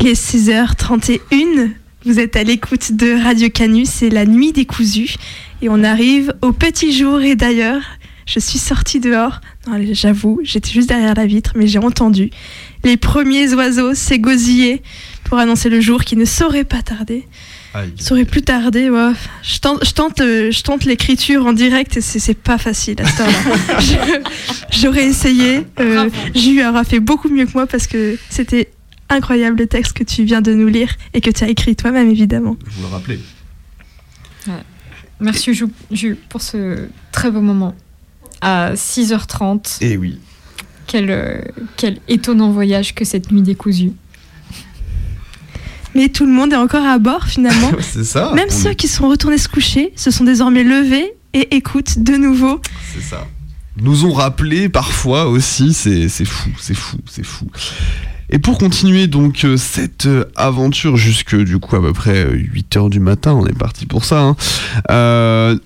Il est 6h31. Vous êtes à l'écoute de Radio Canu, c'est la nuit décousue. Et on arrive au petit jour. Et d'ailleurs, je suis sortie dehors. J'avoue, j'étais juste derrière la vitre, mais j'ai entendu les premiers oiseaux s'égosiller pour annoncer le jour qui ne saurait pas tarder. Il saurait plus tarder. Je tente, je tente, je tente l'écriture en direct et c'est pas facile à ce là J'aurais essayé. Euh, Ju aura fait beaucoup mieux que moi parce que c'était incroyable le texte que tu viens de nous lire et que tu as écrit toi-même, évidemment. Je vous le rappelais. Merci, Ju, pour ce très beau moment. À 6h30. Et eh oui. Quel, euh, quel étonnant voyage que cette nuit décousue. Mais tout le monde est encore à bord finalement. c'est ça. Même ceux qui sont retournés se coucher se sont désormais levés et écoutent de nouveau. C'est ça. Nous ont rappelé parfois aussi, c'est fou, c'est fou, c'est fou. Et pour continuer donc euh, cette euh, aventure jusque du coup à peu près 8 euh, heures du matin, on est parti pour ça, hein,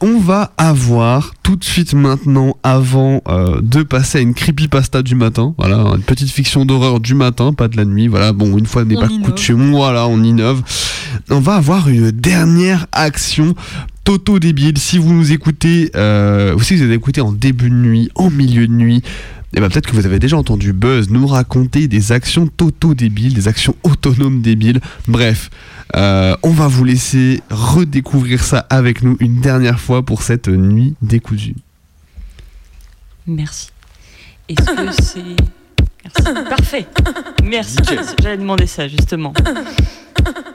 on va avoir tout de suite maintenant, avant de passer à une creepypasta du matin, voilà, une petite fiction d'horreur du matin, pas de la nuit, voilà, bon, une fois n'est pas coutume, voilà, on innove. On va avoir une dernière action Toto débile. Si vous nous écoutez, euh, si vous avez écouté en début de nuit, en milieu de nuit, eh ben peut-être que vous avez déjà entendu Buzz nous raconter des actions toto débiles, des actions autonomes débiles. Bref, euh, on va vous laisser redécouvrir ça avec nous une dernière fois pour cette nuit décousue. Merci. Est-ce que c'est. Merci. Parfait. Merci. J'allais demander ça justement.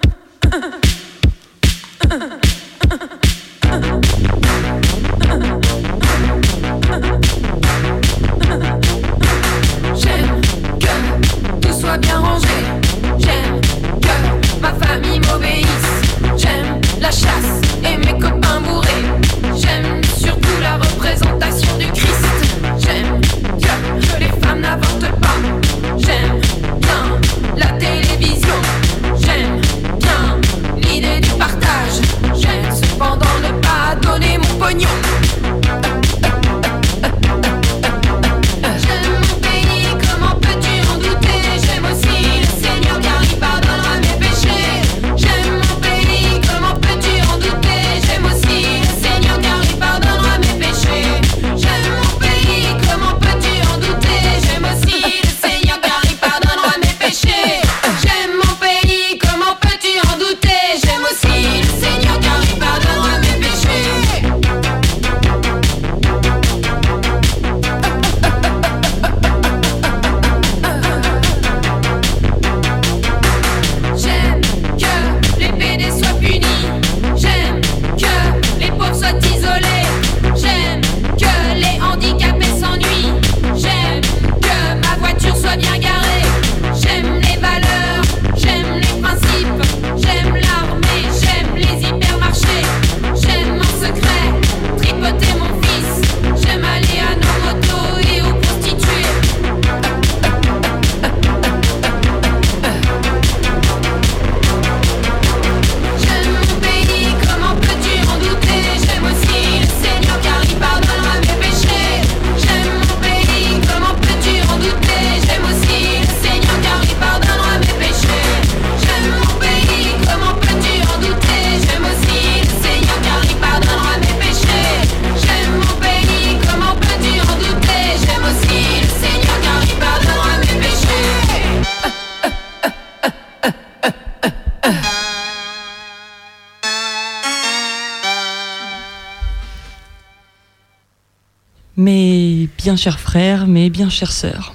frères, mes bien chères sœurs.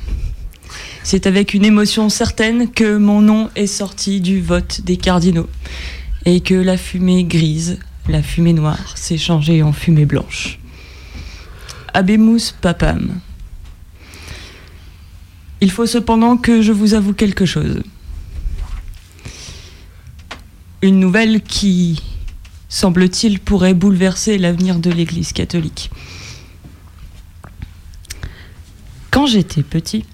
C'est avec une émotion certaine que mon nom est sorti du vote des cardinaux et que la fumée grise, la fumée noire s'est changée en fumée blanche. Abemus papam. Il faut cependant que je vous avoue quelque chose. Une nouvelle qui, semble-t-il, pourrait bouleverser l'avenir de l'Église catholique. Quand j'étais petit,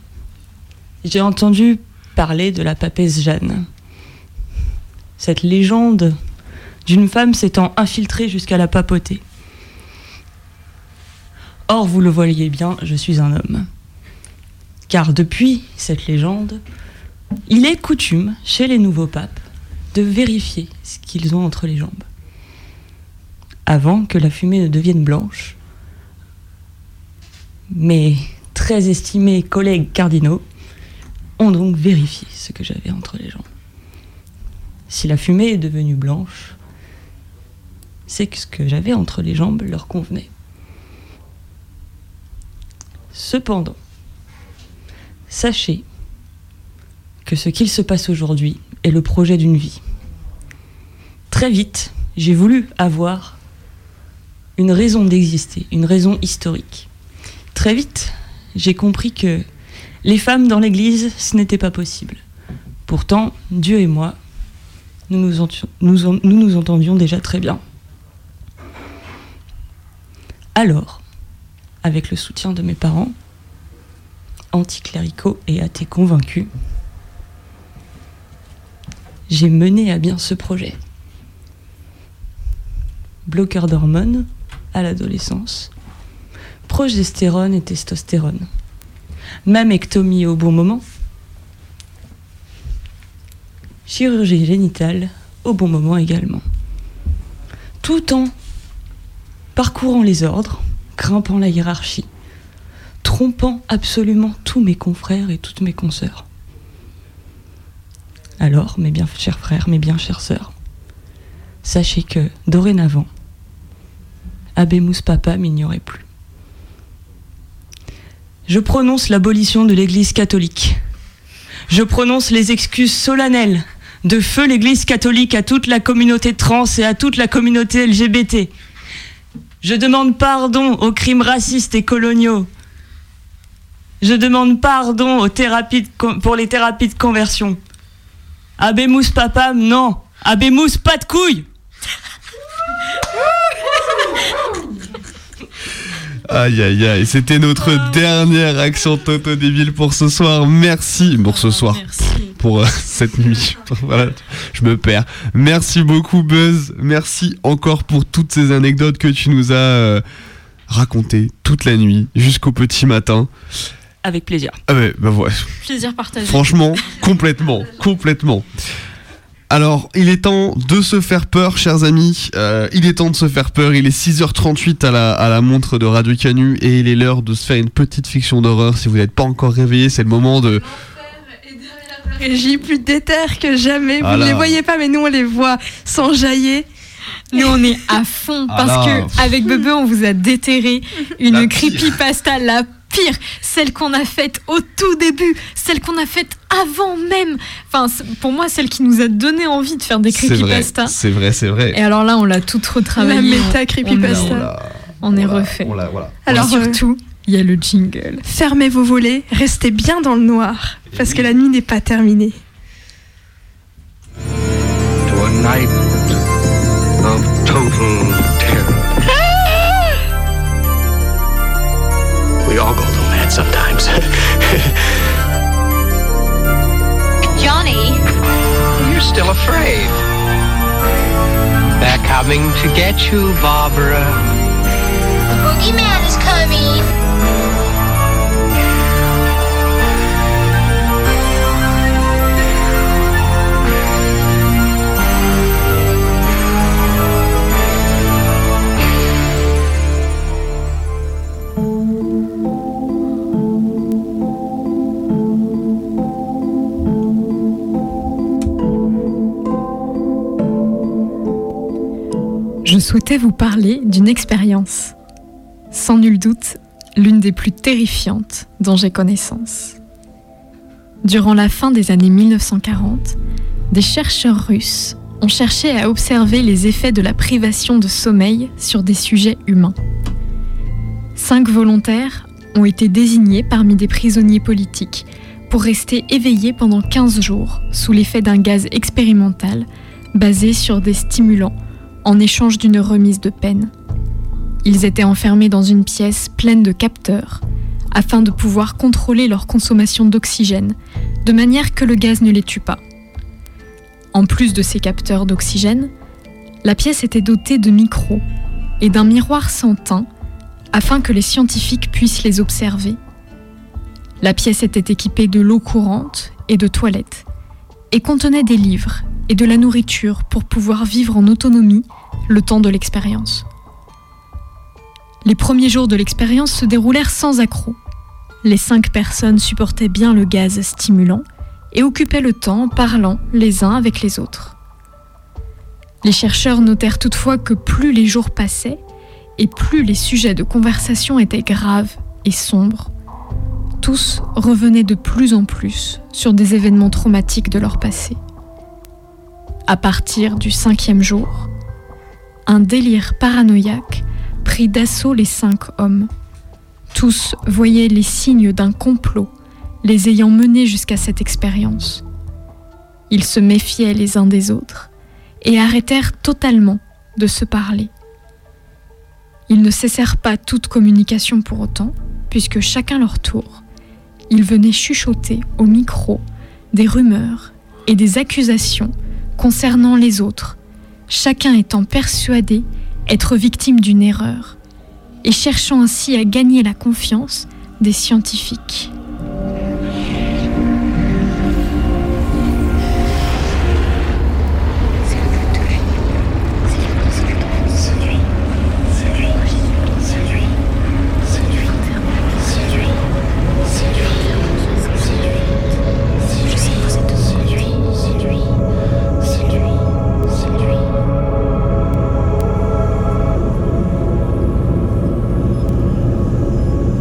j'ai entendu parler de la papesse Jeanne. Cette légende d'une femme s'étant infiltrée jusqu'à la papauté. Or, vous le voyez bien, je suis un homme. Car depuis cette légende, Il est coutume, chez les nouveaux papes, de vérifier ce qu'ils ont entre les jambes. Avant que la fumée ne devienne blanche, mes très estimés collègues cardinaux ont donc vérifié ce que j'avais entre les jambes. Si la fumée est devenue blanche, c'est que ce que j'avais entre les jambes leur convenait. Cependant, sachez que ce qu'il se passe aujourd'hui est le projet d'une vie. Très vite, j'ai voulu avoir une raison d'exister, une raison historique. Très vite, j'ai compris que les femmes dans l'Église, ce n'était pas possible. Pourtant, Dieu et moi, nous nous, entendions déjà très bien. Alors, avec le soutien de mes parents, anticléricaux et athées convaincus, j'ai mené à bien ce projet. Bloqueur d'hormones à l'adolescence, progestérone et testostérone, mammectomie au bon moment, chirurgie génitale au bon moment également. Tout en parcourant les ordres, grimpant la hiérarchie, trompant absolument tous mes confrères et toutes mes consoeurs. Alors, mes bien chers frères, mes bien chères sœurs, sachez que, dorénavant, Abemus Papa m'ignorait plus. Je prononce l'abolition de l'Église catholique. Je prononce les excuses solennelles de feu l'Église catholique à toute la communauté trans et à toute la communauté LGBT. Je demande pardon aux crimes racistes et coloniaux. Je demande pardon aux thérapies pour les thérapies de conversion. Abemus papam, non. Abemus, pas de couilles. Aïe aïe aïe, c'était notre dernière action Toto débile pour ce soir. Merci pour ce soir, pour euh, cette nuit. voilà, je me perds. Merci beaucoup Buzz. Merci encore pour toutes ces anecdotes que tu nous as euh, racontées toute la nuit jusqu'au petit matin. Avec plaisir. Ah ouais, bah ouais. Plaisir partagé. Franchement, complètement, complètement. Alors, il est temps de se faire peur, chers amis. Euh, il est temps de se faire peur. Il est 6h38 à la, à la montre de Radio Canu et il est l'heure de se faire une petite fiction d'horreur. Si vous n'êtes pas encore réveillé, c'est le moment de. Régie plus déterre que jamais. Vous Ah ne les voyez pas, mais nous on les voit s'enjailler. Nous, on est à fond Ah parce là. que avec Bebe, on vous a déterré La une pire. creepypasta, la pire, celle qu'on a faite au tout début, celle qu'on a faite avant même. Enfin, pour moi, celle qui nous a donné envie de faire des C'est vrai, creepypastas. c'est vrai, c'est vrai. Et alors là, on l'a toute La retravaillée. méta Là, creepypasta. on l'a- On est on l'a- refait. on l'a- voilà. Alors, surtout, il y a le jingle. Fermez vos volets, restez bien dans le noir, parce que la nuit n'est pas terminée. to a night of total terror. we all go mad sometimes. Johnny, You're still afraid. They're coming to get you, Barbara. the boogeyman is coming. Je souhaitais vous parler d'une expérience, sans nul doute l'une des plus terrifiantes dont j'ai connaissance. Durant la fin des années 1940, des chercheurs russes ont cherché à observer les effets de la privation de sommeil sur des sujets humains. Cinq volontaires ont été désignés parmi des prisonniers politiques pour rester éveillés pendant 15 jours sous l'effet d'un gaz expérimental basé sur des stimulants en échange d'une remise de peine. Ils étaient enfermés dans une pièce pleine de capteurs afin de pouvoir contrôler leur consommation d'oxygène de manière que le gaz ne les tue pas. En plus de ces capteurs d'oxygène, la pièce était dotée de micros et d'un miroir sans teint afin que les scientifiques puissent les observer. La pièce était équipée de l'eau courante et de toilette, et contenait des livres et de la nourriture pour pouvoir vivre en autonomie le temps de l'expérience. Les premiers jours de l'expérience se déroulèrent sans accroc. Les cinq personnes supportaient bien le gaz stimulant et occupaient le temps en parlant les uns avec les autres. Les chercheurs notèrent toutefois que plus les jours passaient et plus les sujets de conversation étaient graves et sombres, tous revenaient de plus en plus sur des événements traumatiques de leur passé. À partir du cinquième jour, un délire paranoïaque prit d'assaut les cinq hommes. Tous voyaient les signes d'un complot les ayant menés jusqu'à cette expérience. Ils se méfiaient les uns des autres et arrêtèrent totalement de se parler. Ils ne cessèrent pas toute communication pour autant, puisque chacun leur tour, ils venaient chuchoter au micro des rumeurs et des accusations concernant les autres, chacun étant persuadé être victime d'une erreur et cherchant ainsi à gagner la confiance des scientifiques.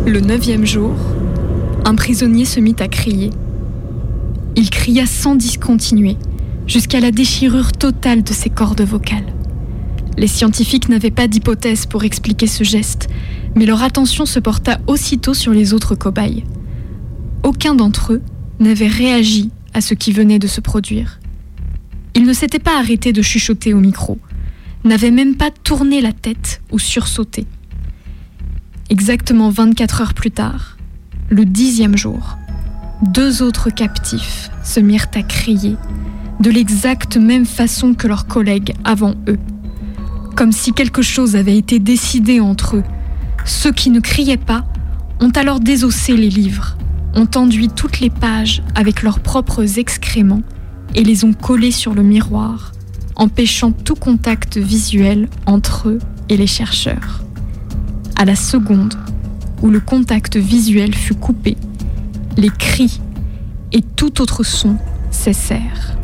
Le neuvième jour, un prisonnier se mit à crier. Il cria sans discontinuer, jusqu'à la déchirure totale de ses cordes vocales. Les scientifiques n'avaient pas d'hypothèse pour expliquer ce geste, mais leur attention se porta aussitôt sur les autres cobayes. Aucun d'entre eux n'avait réagi à ce qui venait de se produire. Ils ne s'étaient pas arrêtés de chuchoter au micro, n'avaient même pas tourné la tête ou sursauté. Exactement 24 heures plus tard, le dixième jour, deux autres captifs se mirent à crier de l'exacte même façon que leurs collègues avant eux, comme si quelque chose avait été décidé entre eux. Ceux qui ne criaient pas ont alors désossé les livres, ont enduit toutes les pages avec leurs propres excréments et les ont collés sur le miroir, empêchant tout contact visuel entre eux et les chercheurs à la seconde où le contact visuel fut coupé, les cris et tout autre son cessèrent.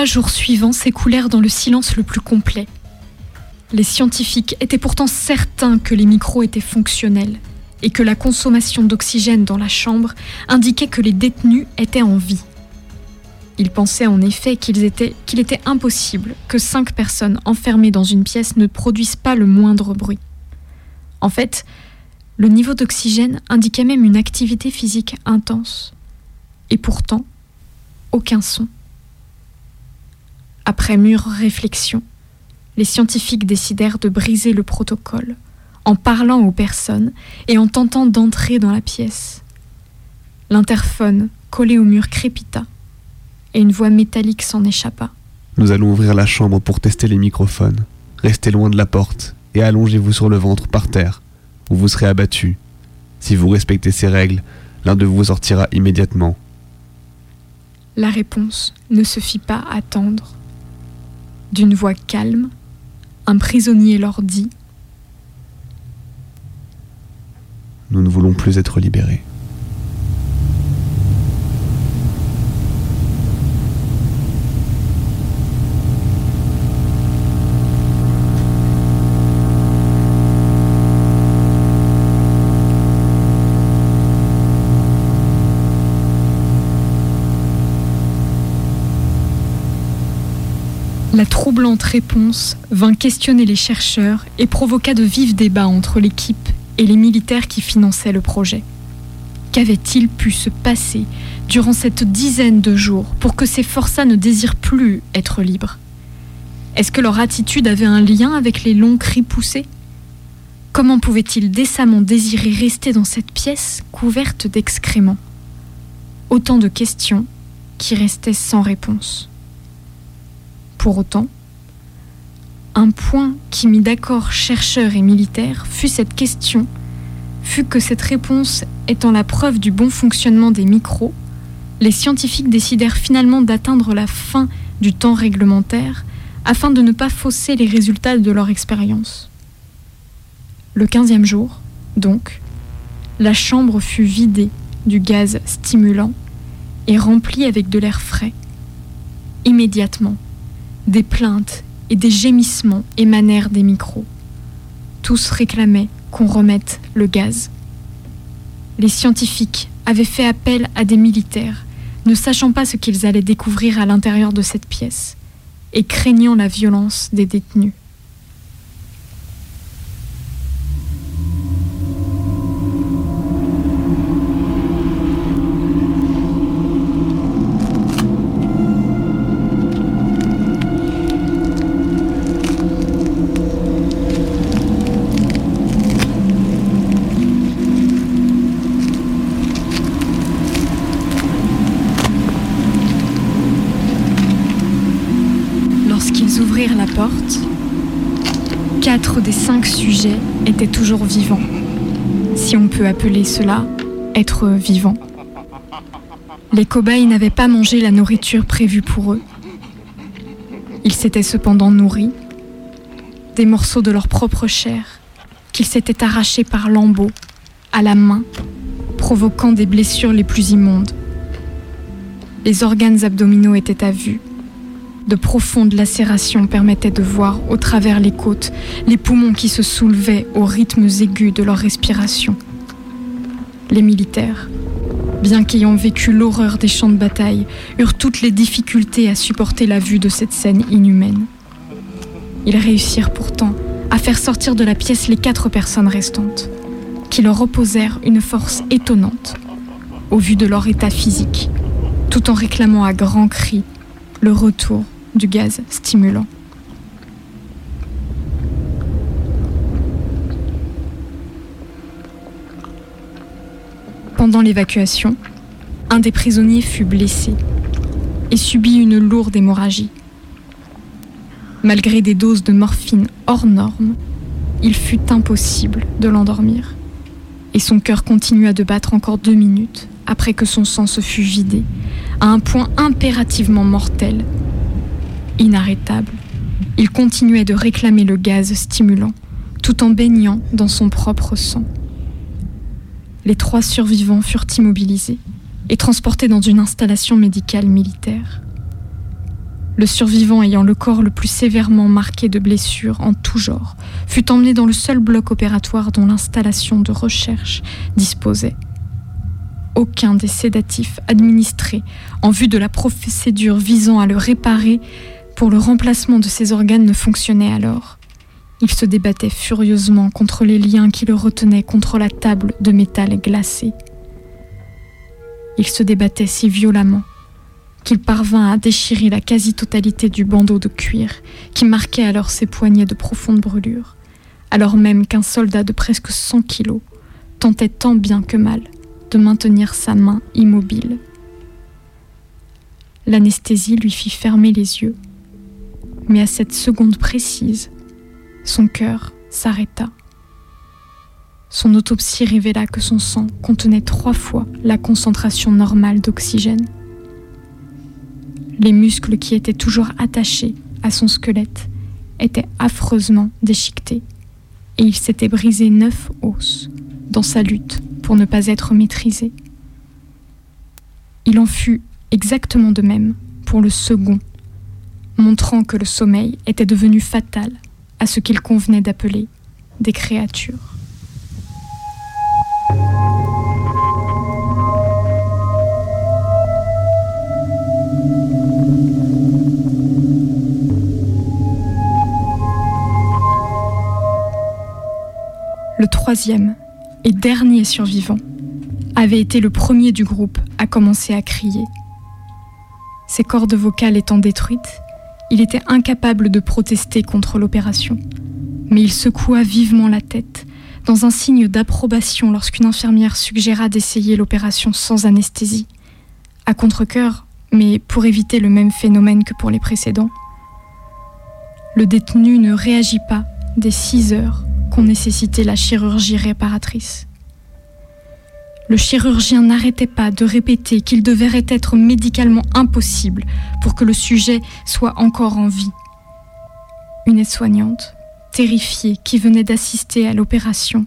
Trois jours suivants s'écoulèrent dans le silence le plus complet. Les scientifiques étaient pourtant certains que les micros étaient fonctionnels et que la consommation d'oxygène dans la chambre indiquait que les détenus étaient en vie. Ils pensaient en effet qu'il était, qu'il était impossible que cinq personnes enfermées dans une pièce ne produisent pas le moindre bruit. En fait, le niveau d'oxygène indiquait même une activité physique intense. Et pourtant, aucun son. Après mûre réflexion, les scientifiques décidèrent de briser le protocole en parlant aux personnes et en tentant d'entrer dans la pièce. L'interphone collé au mur crépita et une voix métallique s'en échappa. Nous allons ouvrir la chambre pour tester les microphones. Restez loin de la porte et allongez-vous sur le ventre par terre, où vous serez abattu. Si vous respectez ces règles, l'un de vous sortira immédiatement. La réponse ne se fit pas attendre. D'une voix calme, un prisonnier leur dit Nous ne voulons plus être libérés. La troublante réponse vint questionner les chercheurs et provoqua de vifs débats entre l'équipe et les militaires qui finançaient le projet. Qu'avait-il pu se passer durant cette dizaine de jours pour que ces forçats ne désirent plus être libres? Est-ce que leur attitude avait un lien avec les longs cris poussés? Comment pouvaient-ils décemment désirer rester dans cette pièce couverte d'excréments? Autant de questions qui restaient sans réponse. Pour autant, un point qui mit d'accord chercheurs et militaires fut cette question, fut que cette réponse étant la preuve du bon fonctionnement des micros, les scientifiques décidèrent finalement d'atteindre la fin du temps réglementaire afin de ne pas fausser les résultats de leur expérience. Le quinzième jour, donc, la chambre fut vidée du gaz stimulant et remplie avec de l'air frais. Immédiatement, des plaintes et des gémissements émanèrent des micros. Tous réclamaient qu'on remette le gaz. Les scientifiques avaient fait appel à des militaires, ne sachant pas ce qu'ils allaient découvrir à l'intérieur de cette pièce et craignant la violence des détenus. Étaient toujours vivants, si on peut appeler cela être vivant. Les cobayes n'avaient pas mangé la nourriture prévue pour eux. Ils s'étaient cependant nourris des morceaux de leur propre chair qu'ils s'étaient arrachés par lambeaux à la main, provoquant des blessures les plus immondes. Les organes abdominaux étaient à vue, de profondes lacérations permettaient de voir au travers les côtes les poumons qui se soulevaient aux rythmes aigus de leur respiration. Les militaires, bien qu'ayant vécu l'horreur des champs de bataille, eurent toutes les difficultés à supporter la vue de cette scène inhumaine. Ils réussirent pourtant à faire sortir de la pièce les quatre personnes restantes, qui leur opposèrent une force étonnante, au vu de leur état physique, tout en réclamant à grands cris le retour du gaz stimulant. Pendant l'évacuation, un des prisonniers fut blessé et subit une lourde hémorragie. Malgré des doses de morphine hors normes, il fut impossible de l'endormir. Et son cœur continua de battre encore deux minutes après que son sang se fût vidé, à un point impérativement mortel inarrêtable. Il continuait de réclamer le gaz stimulant, tout en baignant dans son propre sang. Les trois survivants furent immobilisés et transportés dans une installation médicale militaire. Le survivant ayant le corps le plus sévèrement marqué de blessures en tout genre fut emmené dans le seul bloc opératoire dont l'installation de recherche disposait. Aucun des sédatifs administrés en vue de la procédure visant à le réparer pour le remplacement de ses organes ne fonctionnait alors. Il se débattait furieusement contre les liens qui le retenaient contre la table de métal glacé. Il se débattait si violemment qu'il parvint à déchirer la quasi-totalité du bandeau de cuir qui marquait alors ses poignets de profondes brûlures, alors même qu'un soldat de presque 100 kilos tentait tant bien que mal de maintenir sa main immobile. L'anesthésie lui fit fermer les yeux mais à cette seconde précise, son cœur s'arrêta. Son autopsie révéla que son sang contenait trois fois la concentration normale d'oxygène. Les muscles qui étaient toujours attachés à son squelette étaient affreusement déchiquetés et il s'était brisé neuf os dans sa lutte pour ne pas être maîtrisé. Il en fut exactement de même pour le second, montrant que le sommeil était devenu fatal à ce qu'il convenait d'appeler des créatures. Le troisième et dernier survivant, avait été le premier du groupe à commencer à crier. Ses cordes vocales étant détruites, il était incapable de protester contre l'opération. Mais il secoua vivement la tête, dans un signe d'approbation lorsqu'une infirmière suggéra d'essayer l'opération sans anesthésie. À contre-coeur, mais pour éviter le même phénomène que pour les précédents. Le détenu ne réagit pas des six heures qu'ont nécessité la chirurgie réparatrice. Le chirurgien n'arrêtait pas de répéter qu'il devrait être médicalement impossible pour que le sujet soit encore en vie. Une aide-soignante, terrifiée, qui venait d'assister à l'opération,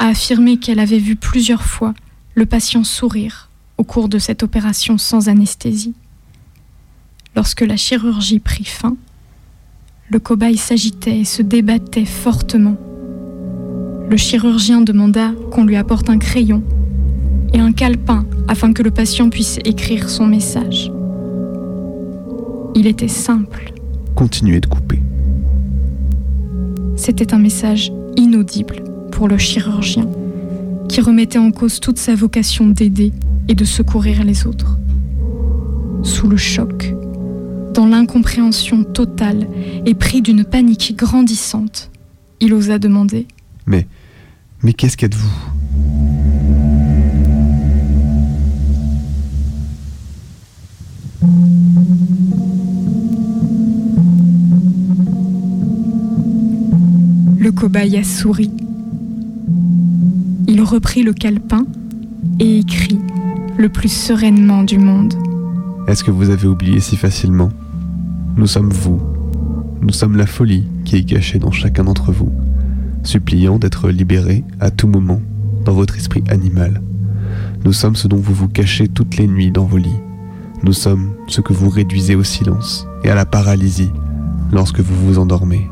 a affirmé qu'elle avait vu plusieurs fois le patient sourire au cours de cette opération sans anesthésie. Lorsque la chirurgie prit fin, le cobaye s'agitait et se débattait fortement. Le chirurgien demanda qu'on lui apporte un crayon et un calepin afin que le patient puisse écrire son message. Il était simple. Continuez de couper. C'était un message inaudible pour le chirurgien, qui remettait en cause toute sa vocation d'aider et de secourir les autres. Sous le choc, dans l'incompréhension totale et pris d'une panique grandissante, il osa demander Mais, mais qu'est-ce qu'êtes-vous? Le cobaye a souri. Il reprit le calepin et écrit le plus sereinement du monde. Est-ce que vous avez oublié si facilement? Nous sommes vous. Nous sommes la folie qui est cachée dans chacun d'entre vous, suppliant d'être libéré à tout moment dans votre esprit animal. Nous sommes ce dont vous vous cachez toutes les nuits dans vos lits. Nous sommes ce que vous réduisez au silence et à la paralysie lorsque vous vous endormez.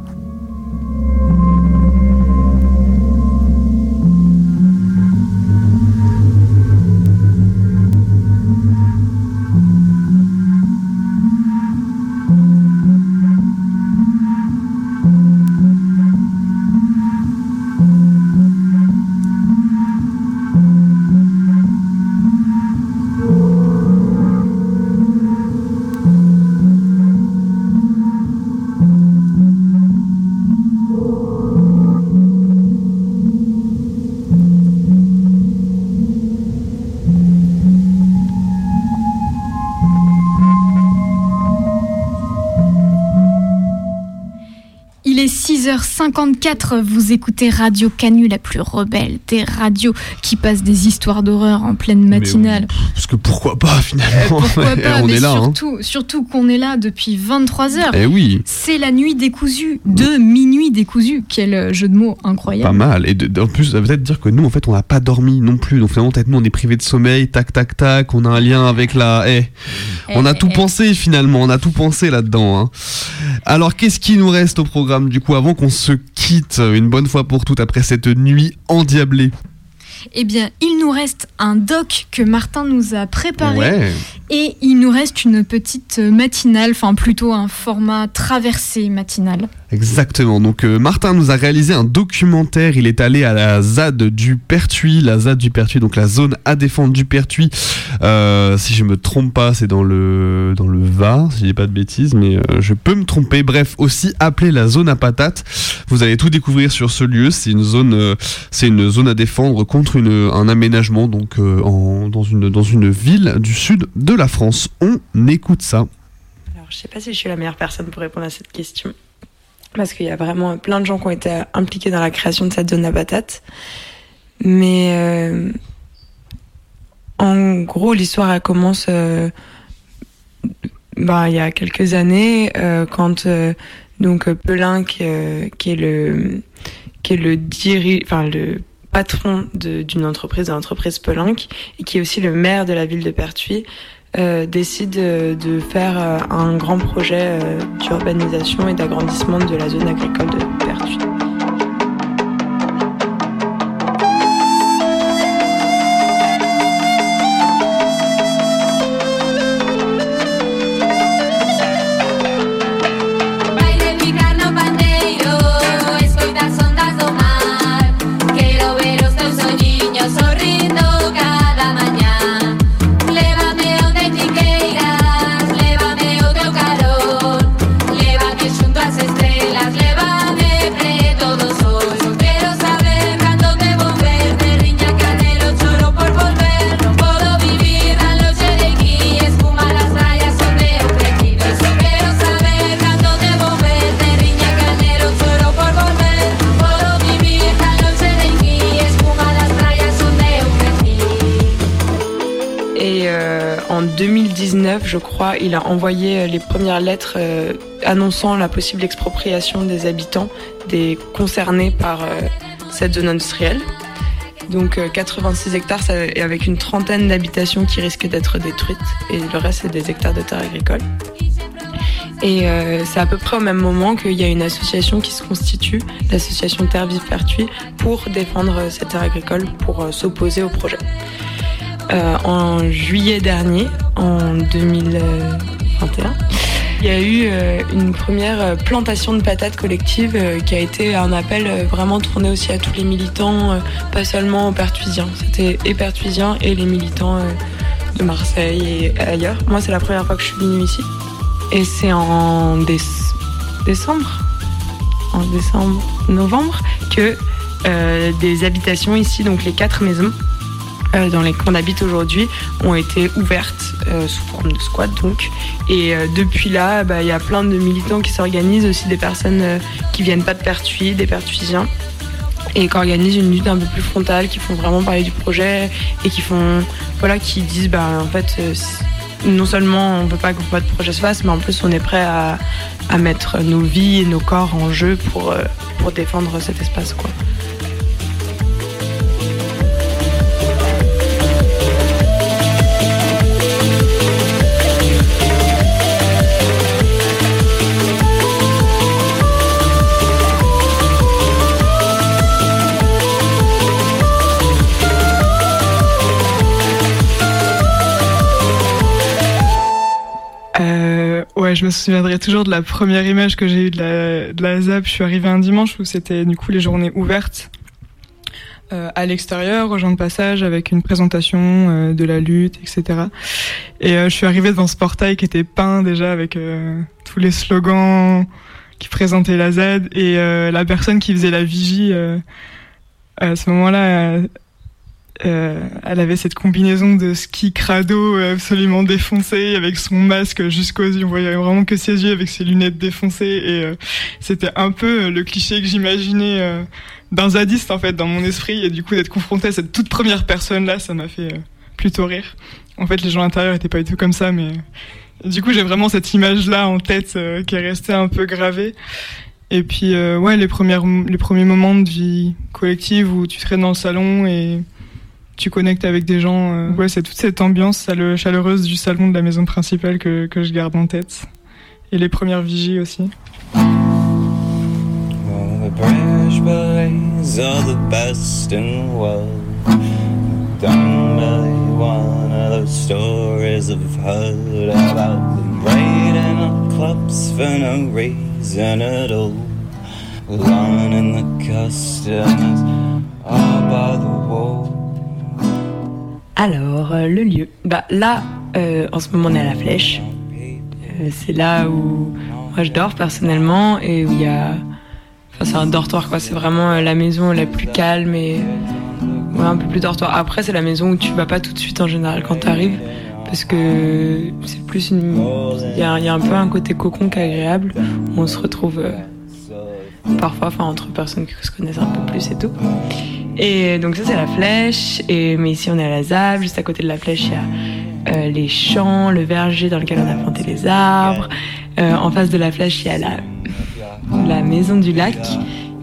6h54, vous écoutez Radio Canu, la plus rebelle des radios qui passe des histoires d'horreur en pleine matinale. Parce que pourquoi pas finalement Pourquoi pas, On mais est là. hein. surtout, surtout qu'on est là depuis 23h. Eh oui, C'est la nuit décousue, de minuit décousue. Quel euh, jeu de mots pas incroyable. mal. Et de- en plus, ça veut peut-être dire que nous, en fait, on n'a pas dormi non plus. Donc finalement, peut-être nous, on est privé de sommeil. Tac, tac, tac. On a un lien avec la. Eh, on a Eh, tout eh, pensé finalement. On a tout pensé là-dedans. hein. Alors, qu'est-ce qui nous reste au programme du coup avant qu'on se quitte une bonne fois pour toutes après cette nuit endiablée Eh bien, il nous reste un doc que Martin nous a préparé. Ouais. Et il nous reste une petite matinale, enfin plutôt un format traversé matinal. Exactement. Donc euh, Martin nous a réalisé un documentaire. Il est allé à la ZAD du Pertuis, la ZAD du Pertuis, donc la zone à défendre du Pertuis. Euh, si je me trompe pas, c'est dans le dans le Var, si j'ai pas de bêtises, mais euh, je peux me tromper. Bref, aussi appelée la zone à patates. Vous allez tout découvrir sur ce lieu. C'est une zone, c'est une zone à défendre contre un aménagement donc en, dans une dans une ville du sud de la France. On écoute ça. Alors, je sais pas si je suis la meilleure personne pour répondre à cette question. Parce qu'il y a vraiment plein de gens qui ont été impliqués dans la création de cette zone à patates. Mais euh, en gros, l'histoire commence euh, bah, il y a quelques années euh, quand donc Pelin qui, est le patron d'une entreprise, l'entreprise Pelinck, et qui est aussi le maire de la ville de Pertuis, euh, décide euh, de faire euh, un grand projet d'urbanisation et d'agrandissement de la zone agricole de Pertuis. Je crois, il a envoyé les premières lettres euh, annonçant la possible expropriation des habitants des concernés par euh, cette zone industrielle. Donc euh, 86 hectares avec une trentaine d'habitations qui risquent d'être détruites et le reste c'est des hectares de terres agricoles. Et euh, c'est à peu près au même moment qu'il y a une association qui se constitue, l'association Terre Vive Pertuis, pour défendre euh, cette terre agricole, pour euh, s'opposer au projet. Euh, en juillet dernier, en 2021, il y a eu euh, une première euh, plantation de patates collective euh, qui a été un appel vraiment tourné aussi à tous les militants, pas seulement aux Pertuisiens. C'était et Pertuisiens et les militants de Marseille et ailleurs. Moi, c'est la première fois que je suis venue ici. Et c'est en déce- décembre, en décembre, novembre, que des habitations ici, donc les quatre maisons dans lesquelles on habite aujourd'hui, ont été ouvertes euh, sous forme de squat donc. Et euh, depuis là, bah, il y a plein de militants qui s'organisent, aussi des personnes euh, qui viennent pas de Pertuis, des Pertuisiens et qui organisent une lutte un peu plus frontale, qui font vraiment parler du projet et qui font, voilà, qui disent, bah, en fait, euh, non seulement on veut pas que votre projet se fasse, mais en plus on est prêt à, à mettre nos vies et nos corps en jeu pour, euh, pour défendre cet espace, quoi. Je me souviendrai toujours de la première image que j'ai eue de la, de la ZAP. Je suis arrivée un dimanche où c'était du coup les journées ouvertes euh, à l'extérieur, aux gens de passage, avec une présentation euh, de la lutte, etc. Et euh, je suis arrivée devant ce portail qui était peint déjà avec euh, tous les slogans qui présentaient la Z et euh, la personne qui faisait la vigie. euh, à ce moment-là, euh, elle avait cette combinaison de ski crado euh, absolument défoncée avec son masque jusqu'aux yeux. On voyait vraiment que ses yeux avec ses lunettes défoncées et euh, c'était un peu euh, le cliché que j'imaginais d'un zadiste en fait dans mon esprit et du coup d'être confronté à cette toute première personne là, ça m'a fait plutôt rire. En fait, les gens à l'intérieur pas du tout comme ça, mais du coup j'ai vraiment cette image là en tête qui est restée un peu gravée. Et puis ouais, les premières les premiers moments de vie collective où tu traînes dans le salon et tu connectes avec des gens. euh, ouais, c'est toute cette ambiance chaleureuse du salon de la maison principale que, que je garde en tête. Et les premières vigies aussi. Well, the British boys are the best in the world. Don't believe one of those stories I've heard about them raiding up clubs for no reason at all. Lining the customers all by the wall. Alors, euh, le lieu. Bah là, euh, en ce moment, on est à la flèche. Euh, c'est là où moi je dors personnellement et où il y a. Enfin, c'est un dortoir quoi. C'est vraiment la maison la plus calme et un peu plus dortoir. Après, c'est la maison où tu vas pas tout de suite en général quand t'arrives parce que c'est plus une. Il y, a- un peu un côté cocon qui est agréable où on se retrouve parfois, enfin entre personnes qui se connaissent un peu plus et tout. Et donc ça c'est la flèche, et, mais ici on est à la ZAB, juste à côté de la flèche il y a euh, les champs, le verger dans lequel on a planté les arbres. Euh, en face de la flèche il y a la, maison du lac,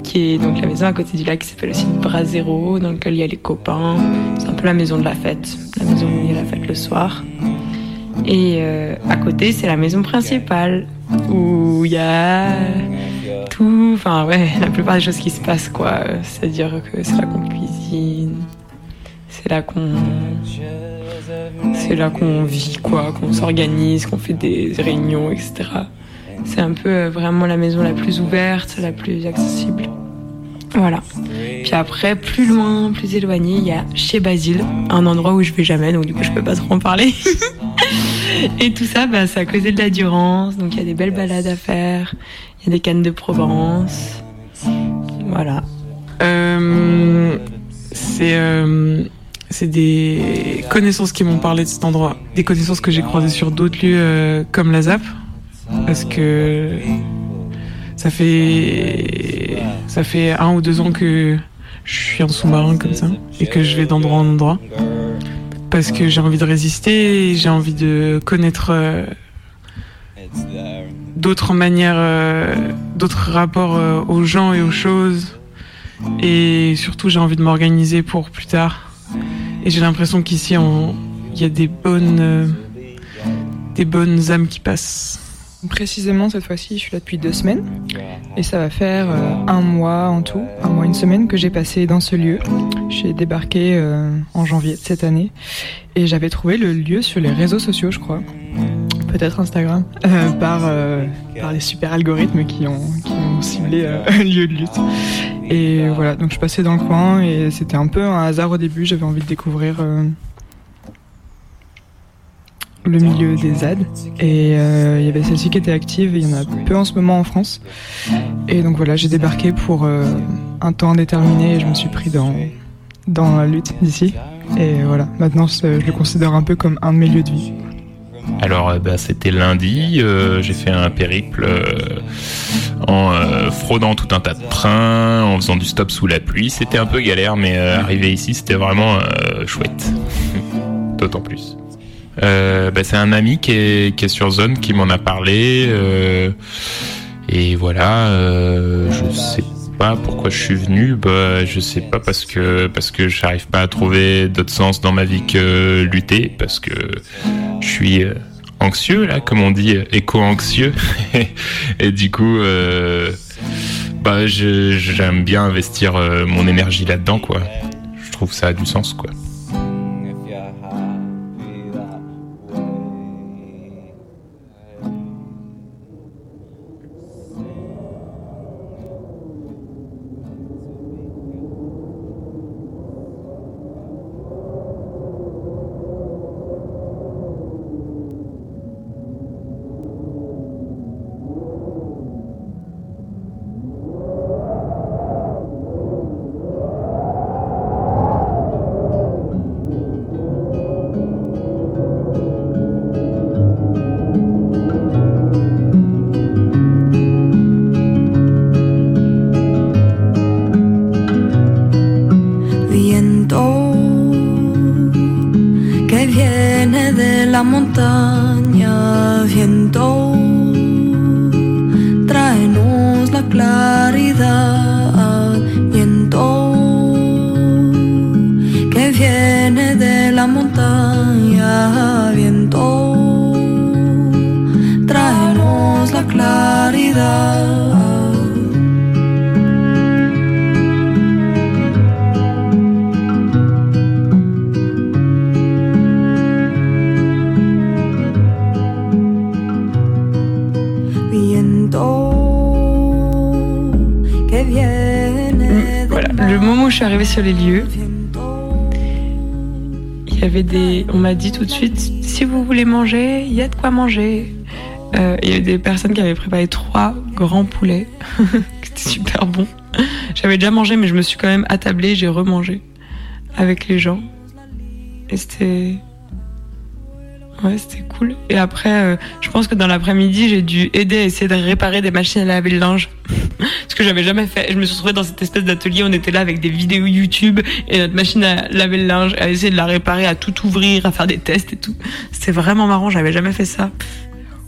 qui est donc la maison à côté du lac qui s'appelle aussi le Brasero, dans lequel il y a les copains. C'est un peu la maison de la fête, la maison où il y a la fête le soir. Et euh, à côté c'est la maison principale, où il y a tout, enfin ouais, la plupart des choses qui se passent quoi. C'est-à-dire que c'est là qu'on cuisine, c'est là qu'on, c'est là qu'on vit quoi, qu'on s'organise, qu'on fait des réunions, etc. C'est un peu euh, vraiment la maison la plus ouverte, la plus accessible. Voilà. Puis après, plus loin, plus éloigné, il y a chez Basile, un endroit où je vais jamais, donc du coup je peux pas trop en parler. Et tout ça, bah, à causer de la Durance, donc il y a des belles balades à faire, il des cannes de Provence. Voilà. Euh, c'est euh, c'est des connaissances qui m'ont parlé de cet endroit, des connaissances que j'ai croisées sur d'autres lieux euh, comme la ZAP, parce que ça fait ça fait un ou deux ans que je suis en sous-marin comme ça et que je vais d'endroit en endroit. parce que j'ai envie de résister, j'ai envie de connaître d'autres manières, euh, d'autres rapports euh, aux gens et aux choses. Et surtout, j'ai envie de m'organiser pour plus tard. Et j'ai l'impression qu'ici, il y a des bonnes, euh, des bonnes âmes qui passent. Précisément, cette fois-ci, je suis là depuis deux semaines. Et ça va faire un mois en tout, un mois, une semaine que j'ai passé dans ce lieu. J'ai débarqué en janvier de cette année. Et j'avais trouvé le lieu sur les réseaux sociaux, je crois. Peut-être Instagram. euh, par, euh, par les super algorithmes qui ont, ciblé euh, un lieu de lutte. Et voilà, donc je passais dans le coin et c'était un peu un hasard au début. J'avais envie de découvrir euh, le milieu des ZAD. Et euh, il y avait celle-ci qui était active, il y en a peu en ce moment en France. Et donc voilà, j'ai débarqué pour euh, un temps indéterminé et je me suis pris dans, dans la lutte d'ici. Et voilà, maintenant je le considère un peu comme un de mes lieux de vie. Alors, euh, bah, c'était lundi. euh, j'ai fait un périple euh, en fraudant tout un tas de trains, en faisant du stop sous la pluie. C'était un peu galère, mais arriver ici, c'était vraiment chouette. D'autant plus. Bah, c'est un ami qui est, qui est sur zone qui m'en a parlé. et voilà, je sais pas pourquoi je suis venu. Bah, je sais pas parce que parce que j'arrive pas à trouver d'autre sens dans ma vie que lutter, parce que je suis euh, anxieux là, comme on dit, euh, éco-anxieux. et du coup, euh, bah, j'aime bien investir mon énergie là-dedans, quoi. Je trouve ça a du sens, quoi. Arrivée sur les lieux, il y avait des. On m'a dit tout de suite si vous voulez manger, il y a de quoi manger. Euh, il y avait des personnes qui avaient préparé trois grands poulets, qui étaient super bons. J'avais déjà mangé, mais je me suis quand même attablée, j'ai remangé avec les gens. Et c'était. Ouais, c'était cool. Et après, euh, je pense que dans l'après-midi, j'ai dû aider à essayer de réparer des machines à laver le linge. Que j'avais jamais fait. Je me suis retrouvée dans cette espèce d'atelier. On était là avec des vidéos YouTube et notre machine à laver le linge, à essayer de la réparer, à tout ouvrir, à faire des tests et tout. C'était vraiment marrant. J'avais jamais fait ça.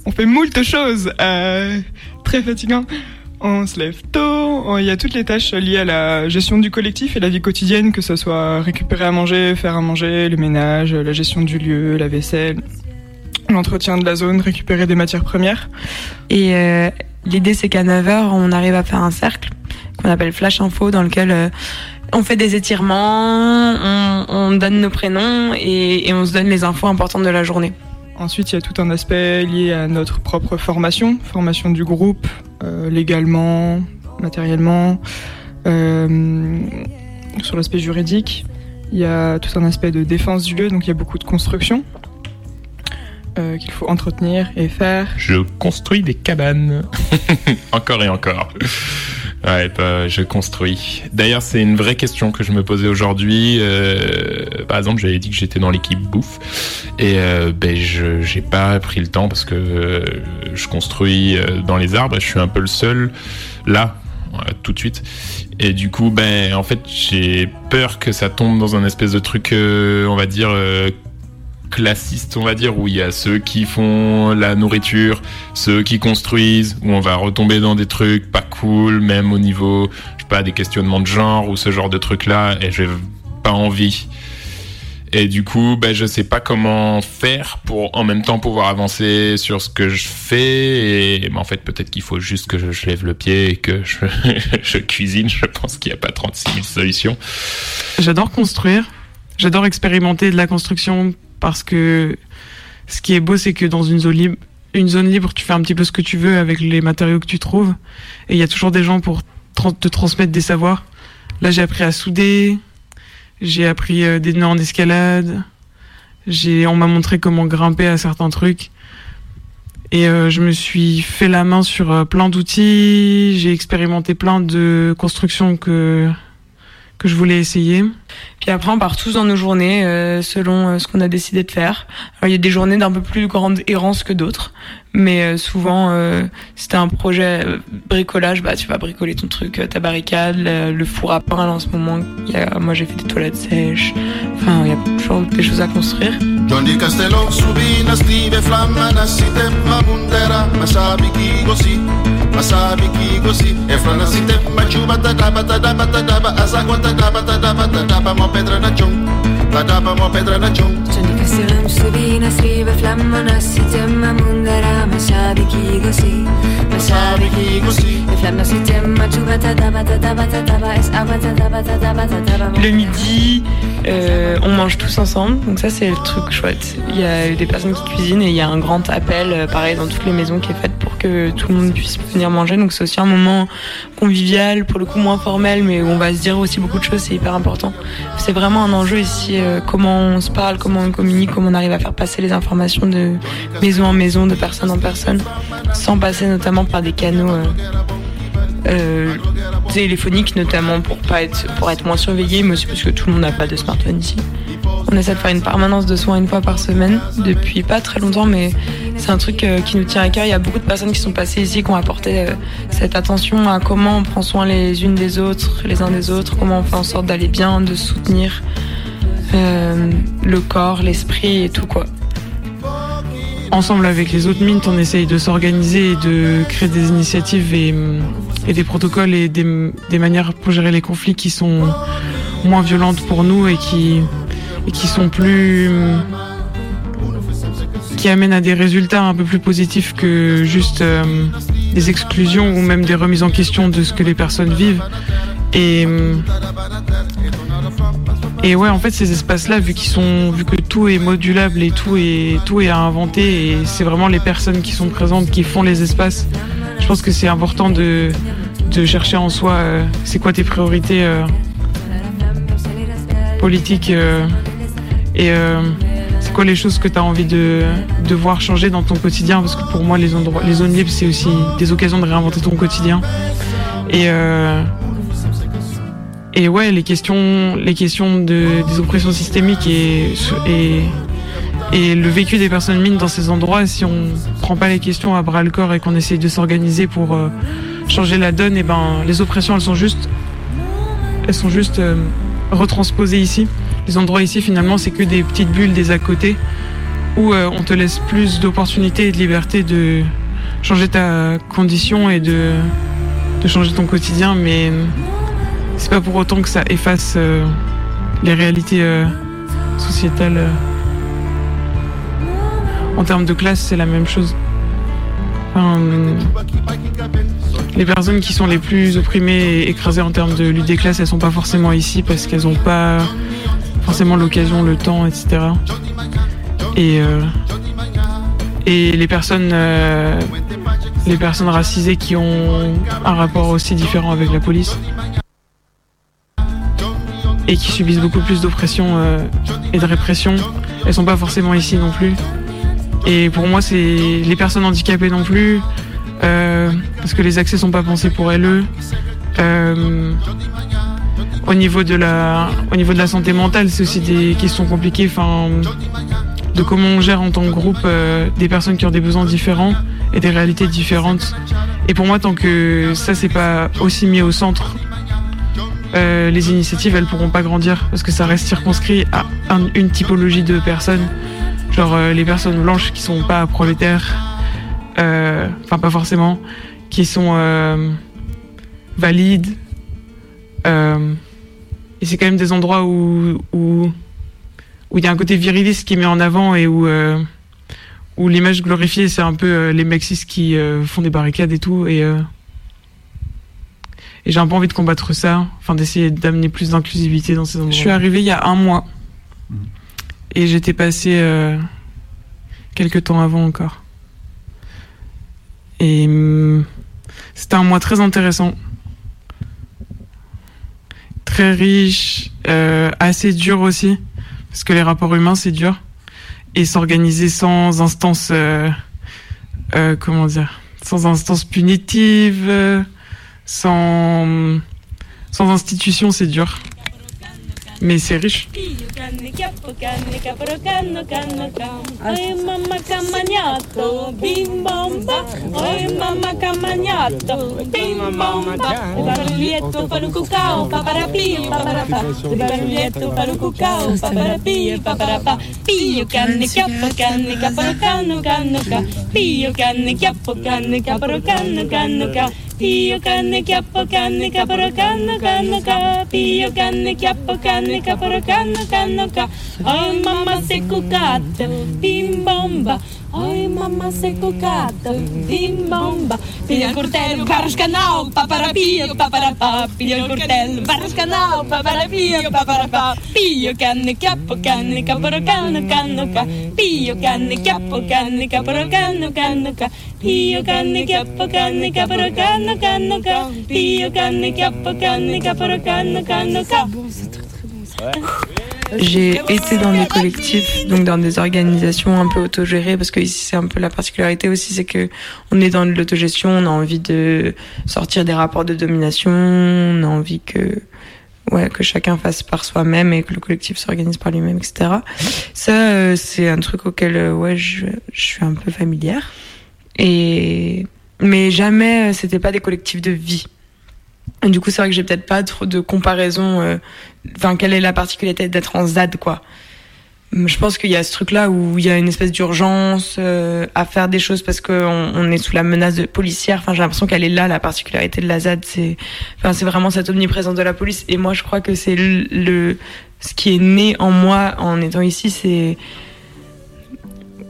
On fait moult choses, euh, très fatigant. On se lève tôt, il y a toutes les tâches liées à la gestion du collectif et la vie quotidienne, que ce soit récupérer à manger, faire à manger, le ménage, la gestion du lieu, la vaisselle, l'entretien de la zone, récupérer des matières premières. Et euh, l'idée, c'est qu'à 9h, on arrive à faire un cercle qu'on appelle Flash Info, dans lequel euh, on fait des étirements, on, on donne nos prénoms et, et on se donne les infos importantes de la journée. Ensuite, il y a tout un aspect lié à notre propre formation, formation du groupe, euh, légalement, matériellement, euh, sur l'aspect juridique. Il y a tout un aspect de défense du lieu, donc il y a beaucoup de construction euh, qu'il faut entretenir et faire. Je construis des cabanes. encore et encore. Ouais, bah, je construis. D'ailleurs, c'est une vraie question que je me posais aujourd'hui. Euh, par exemple, j'avais dit que j'étais dans l'équipe bouffe et euh, ben je j'ai pas pris le temps parce que je construis dans les arbres et je suis un peu le seul là tout de suite. Et du coup, ben en fait, j'ai peur que ça tombe dans un espèce de truc, on va dire. Euh, classiste, on va dire, où il y a ceux qui font la nourriture, ceux qui construisent, où on va retomber dans des trucs pas cool, même au niveau, je sais pas, des questionnements de genre ou ce genre de trucs-là, et j'ai pas envie. Et du coup, ben, je sais pas comment faire pour en même temps pouvoir avancer sur ce que je fais. Et ben, en fait, peut-être qu'il faut juste que je, je lève le pied et que je, je cuisine. Je pense qu'il n'y a pas 36 000 solutions. J'adore construire. J'adore expérimenter de la construction parce que ce qui est beau, c'est que dans une zone libre, tu fais un petit peu ce que tu veux avec les matériaux que tu trouves. Et il y a toujours des gens pour te transmettre des savoirs. Là, j'ai appris à souder. J'ai appris euh, des nœuds en escalade. On m'a montré comment grimper à certains trucs. Et euh, je me suis fait la main sur euh, plein d'outils. J'ai expérimenté plein de constructions que que je voulais essayer. Puis après, on part tous dans nos journées euh, selon euh, ce qu'on a décidé de faire. Alors, il y a des journées d'un peu plus grande errance que d'autres, mais euh, souvent, euh, c'était un projet euh, bricolage. Bah, tu vas bricoler ton truc, euh, ta barricade, le, le four à pain. Là, en ce moment, y a, moi, j'ai fait des toilettes sèches. Enfin, il y a toujours des choses à construire. dapa mo pedra na chung, la dapa mo pedra na chung. Le midi, euh, on mange tous ensemble, donc ça c'est le truc chouette. Il y a des personnes qui cuisinent et il y a un grand appel, euh, pareil dans toutes les maisons, qui est fait pour que tout le monde puisse venir manger. Donc c'est aussi un moment convivial, pour le coup moins formel, mais où on va se dire aussi beaucoup de choses, c'est hyper important. C'est vraiment un enjeu ici, euh, comment on se parle, comment on communique, comment on arrive à faire passer les informations de maison en maison, de personne en personne, sans passer notamment par des canaux. euh, euh, téléphonique notamment pour pas être pour être moins surveillé mais aussi parce que tout le monde n'a pas de smartphone ici on essaie de faire une permanence de soins une fois par semaine depuis pas très longtemps mais c'est un truc euh, qui nous tient à cœur il y a beaucoup de personnes qui sont passées ici qui ont apporté cette attention à comment on prend soin les unes des autres les uns des autres comment on fait en sorte d'aller bien de soutenir euh, le corps l'esprit et tout quoi ensemble avec les autres mints, on essaye de s'organiser et de créer des initiatives et, des protocoles et des, manières pour gérer les conflits qui sont moins violentes pour nous et qui, et qui sont plus. qui amènent à des résultats un peu plus positifs que juste euh, des exclusions ou même des remises en question de ce que les personnes vivent. Et. Et ouais, en fait, ces espaces-là, vu qu'ils sont, vu que tout est modulable et tout est, tout est à inventer, et c'est vraiment les personnes qui sont présentes qui font les espaces. Je pense que c'est important de, de chercher en soi, euh, c'est quoi tes priorités euh, politiques euh, et euh, c'est quoi les choses que tu as envie de, de voir changer dans ton quotidien? Parce que pour moi, les endroits, les zones libres, c'est aussi des occasions de réinventer ton quotidien. Et euh, et ouais, les questions, les questions de, des oppressions systémiques et, et, et le vécu des personnes mines dans ces endroits, si on prend pas les questions à bras le corps et qu'on essaye de s'organiser pour euh, changer la donne, et ben les oppressions elles sont juste, elles sont juste euh, retransposées ici. Les endroits ici finalement c'est que des petites bulles des à côté où euh, on te laisse plus d'opportunités et de liberté de changer ta condition et de, de changer ton quotidien, mais c'est pas pour autant que ça efface euh, les réalités euh, sociétales. euh. En termes de classe, c'est la même chose. Les personnes qui sont les plus opprimées et écrasées en termes de lutte des classes, elles sont pas forcément ici parce qu'elles n'ont pas forcément l'occasion, le temps, etc. Et, et les personnes, les personnes racisées qui ont un rapport aussi différent avec la police et qui subissent beaucoup plus d'oppression euh, et de répression. Elles sont pas forcément ici non plus. Et pour moi, c'est les personnes handicapées non plus, euh, parce que les accès sont pas pensés pour elles. Euh, au niveau de la, au niveau de la santé mentale, c'est aussi des questions compliquées. De comment on gère en tant que groupe des personnes qui ont des besoins différents et des réalités différentes. Et pour moi, tant que ça c'est pas aussi mis au centre euh, les initiatives elles pourront pas grandir parce que ça reste circonscrit à un- une typologie de personnes genre euh, les personnes blanches qui sont pas prolétaires, euh, enfin pas forcément, qui sont euh, valides. Et c'est quand même des endroits où où où il y a un côté viriliste qui mis en avant et où où l'image glorifiée c'est un peu les mecs cis qui font des barricades et tout et et j'ai un peu envie de combattre ça, enfin d'essayer d'amener plus d'inclusivité dans ces endroits. Je suis arrivée il y a un mois. Et j'étais passée euh, quelques temps avant encore. Et hum, c'était un mois très intéressant, très riche, euh, assez dur aussi, parce que les rapports humains c'est dur. Et s'organiser sans instance, euh, comment dire, sans instance punitive, sans sans institution c'est dur, mais c'est riche. Pio canne chiappo canne capro canno canno ca. Pio canne chiappo canne capro canno canno ca. Oh mamma sei cucata bim bomba. Oi mamma sei cucata, bim bomba. Piglia il coltello, barascanao, paparapio, paparapà. Piglia il coltello, barascanao, paparapio, paparapà. Pio canne, chiappo, canne, capro, canno, canno, ca. Pio canne, chiappo, canne, capro, canno, canno, ca. Pio canne, chiappo, canne, capro, canno, canno, ca. Pio canne, chiappo, canne, capro, canno, canno, ca. J'ai été dans des collectifs, donc dans des organisations un peu autogérées, parce que ici c'est un peu la particularité aussi, c'est que on est dans de l'autogestion, on a envie de sortir des rapports de domination, on a envie que ouais que chacun fasse par soi-même et que le collectif s'organise par lui-même, etc. Ça euh, c'est un truc auquel euh, ouais je, suis un peu familière et mais jamais euh, c'était pas des collectifs de vie. Du coup, c'est vrai que j'ai peut-être pas trop de comparaison. euh, Enfin, quelle est la particularité d'être en ZAD, quoi Je pense qu'il y a ce truc-là où il y a une espèce d'urgence euh, à faire des choses parce qu'on on est sous la menace de policière. Enfin, j'ai l'impression qu'elle est là, la particularité de la ZAD. C'est, enfin, c'est vraiment cette omniprésence de la police. Et moi, je crois que c'est le, le- ce qui est né en moi en étant ici, c'est,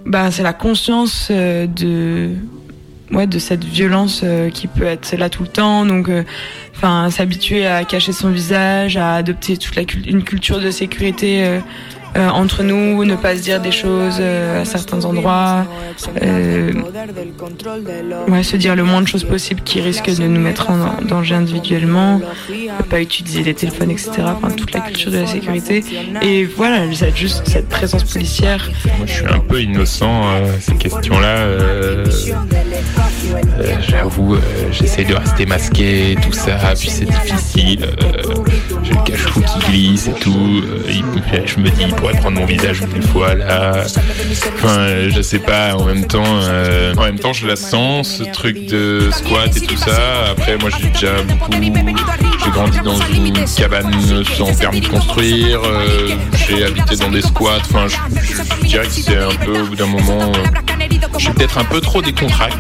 bah, c'est la conscience euh, de ouais, de cette violence euh, qui peut être là tout le temps. Donc, euh, enfin, s'habituer à cacher son visage, à adopter toute la une culture de sécurité euh, entre nous, ne pas se dire des choses euh, à certains endroits, euh, ouais, se dire le moins de choses possible qui risquent de nous mettre en danger individuellement, ne pas utiliser les téléphones, etc. Enfin, toute la culture de la sécurité. Et voilà, juste cette présence policière. Moi, je suis un peu innocent ces questions-là. J'avoue, j'essaie de rester masqué, tout ça, puis c'est difficile. J'ai le cache-cou qui glisse et tout. je me dis, il pourrait prendre mon visage une fois là. Enfin, je sais pas. En même temps, euh, en même temps, je la sens, ce truc de squat et tout ça. Après, moi, j'ai déjà beaucoup. J'ai grandi dans une cabane sans permis de construire. euh, j'ai habité dans des squats. Enfin, je, dirais que c'est un peu au bout d'un moment. euh, je suis peut-être un peu trop décontracté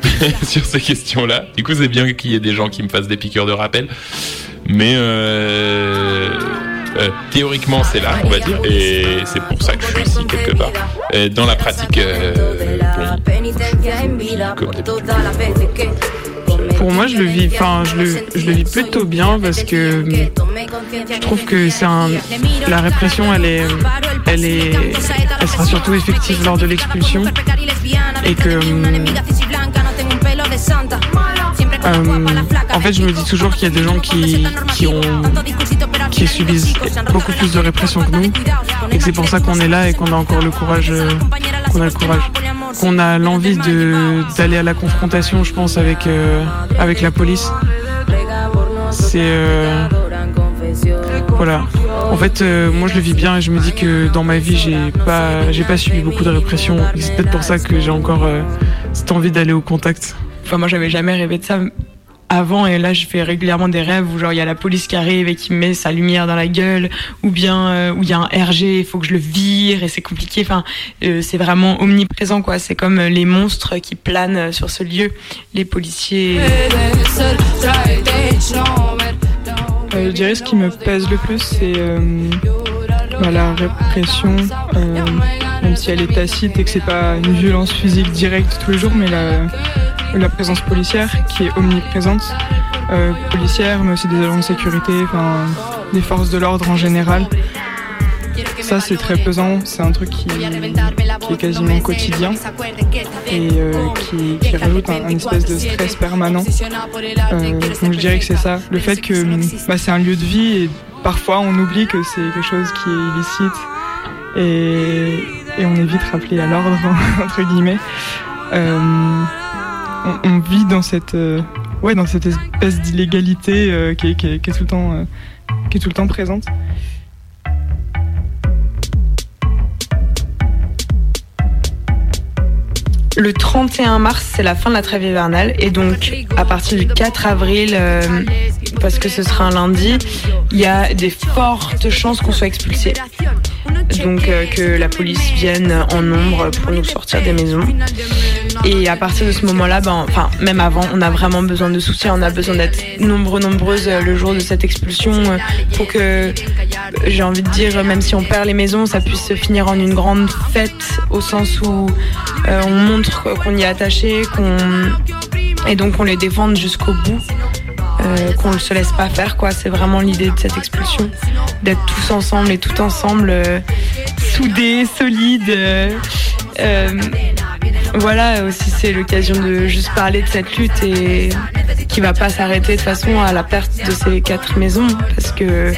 sur ces questions-là. Du coup, c'est bien qu'il y ait des gens qui me fassent des piqûres de rappel. Mais euh, euh, théoriquement, c'est là, on va dire, et c'est pour ça que je suis ici quelque part. Dans la pratique, euh. Pour moi, je le vis, enfin, je le, je le vis plutôt bien parce que je trouve que c'est un, la répression, elle est, elle est, elle sera surtout effective lors de l'expulsion et que, hum, euh, en fait, je me dis toujours qu'il y a des gens qui, subissent beaucoup plus de répression que nous, et c'est pour ça qu'on est là et qu'on a encore le courage, euh, qu'on a le courage, qu'on a l'envie d'aller à la confrontation, je pense, avec euh, la police. Voilà. En fait, moi, je le vis bien et je me dis que dans ma vie, j'ai pas, pas subi beaucoup de répression. C'est peut-être pour ça que j'ai encore cette envie d'aller au contact. Enfin, moi, j'avais jamais rêvé de ça. avant et là je fais régulièrement des rêves où genre il y a la police qui arrive et qui me met sa lumière dans la gueule ou bien euh, où il y a un RG il faut que je le vire et c'est compliqué. Enfin euh, c'est vraiment omniprésent quoi. C'est comme euh, les monstres qui planent sur ce lieu. Les policiers. Je dirais ce qui me pèse le plus, c'est bah, la répression, euh, même si elle est tacite et que c'est pas une violence physique directe tous les jours, mais la, présence policière qui est omniprésente, euh, policière, mais aussi des agents de sécurité, enfin des forces de l'ordre en général. Ça, c'est très pesant, c'est un truc qui, est quasiment quotidien et euh, qui, rajoute un, espèce de stress permanent. Donc je dirais que c'est ça, le fait que bah, c'est un lieu de vie et parfois on oublie que c'est quelque chose qui est illicite et, on est vite rappelé à l'ordre, entre guillemets. Euh, on, vit dans cette, euh, ouais, dans cette espèce d'illégalité euh, qui, est- tout le temps, qui est tout le temps présente. Le 31 mars, c'est la fin de la trêve hivernale. Et donc, à partir du 4 avril, euh, parce que ce sera un lundi, il y a des fortes chances qu'on soit expulsé. Donc, euh, que la police vienne en nombre pour nous sortir des maisons. Et à partir de ce moment-là, ben, enfin, même avant, on a vraiment besoin de soutien. On a besoin d'être nombreux, nombreuses euh, le jour de cette expulsion euh, pour que, j'ai envie de dire, même si on perd les maisons, ça puisse se finir en une grande fête au sens où euh, on montre qu'on y est attaché, qu'on et donc on les défende jusqu'au bout, qu'on ne se laisse pas faire quoi. C'est vraiment l'idée de cette expulsion, d'être tous ensemble et tout ensemble, soudés, solides. Voilà aussi c'est l'occasion de juste parler de cette lutte et qui va pas s'arrêter de façon à la perte de ces quatre maisons parce que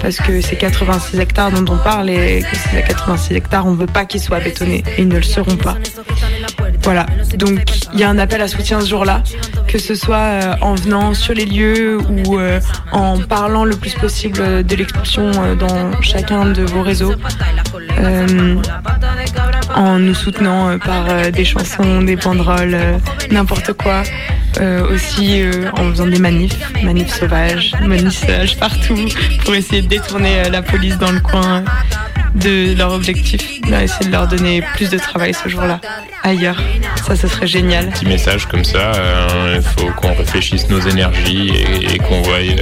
parce que c'est 86 hectares dont on parle et que ces 86 hectares on veut pas qu'ils soient bétonnés et ils ne le seront pas. Voilà, donc il y a un appel à soutien ce jour-là, que ce soit euh, en venant sur les lieux ou euh, en parlant le plus possible de l'expulsion euh, dans chacun de vos réseaux, euh, en nous soutenant euh, par euh, des chansons, des banderoles, euh, n'importe quoi. Aussi en faisant des manifs, manifs sauvages, manifs sauvages partout pour essayer de détourner la police dans le coin de leur objectif, là, essayer de leur donner plus de travail ce jour-là ailleurs. Ça, ce serait génial. Petit message comme ça, euh, il faut qu'on réfléchisse nos énergies et, et qu'on voie euh,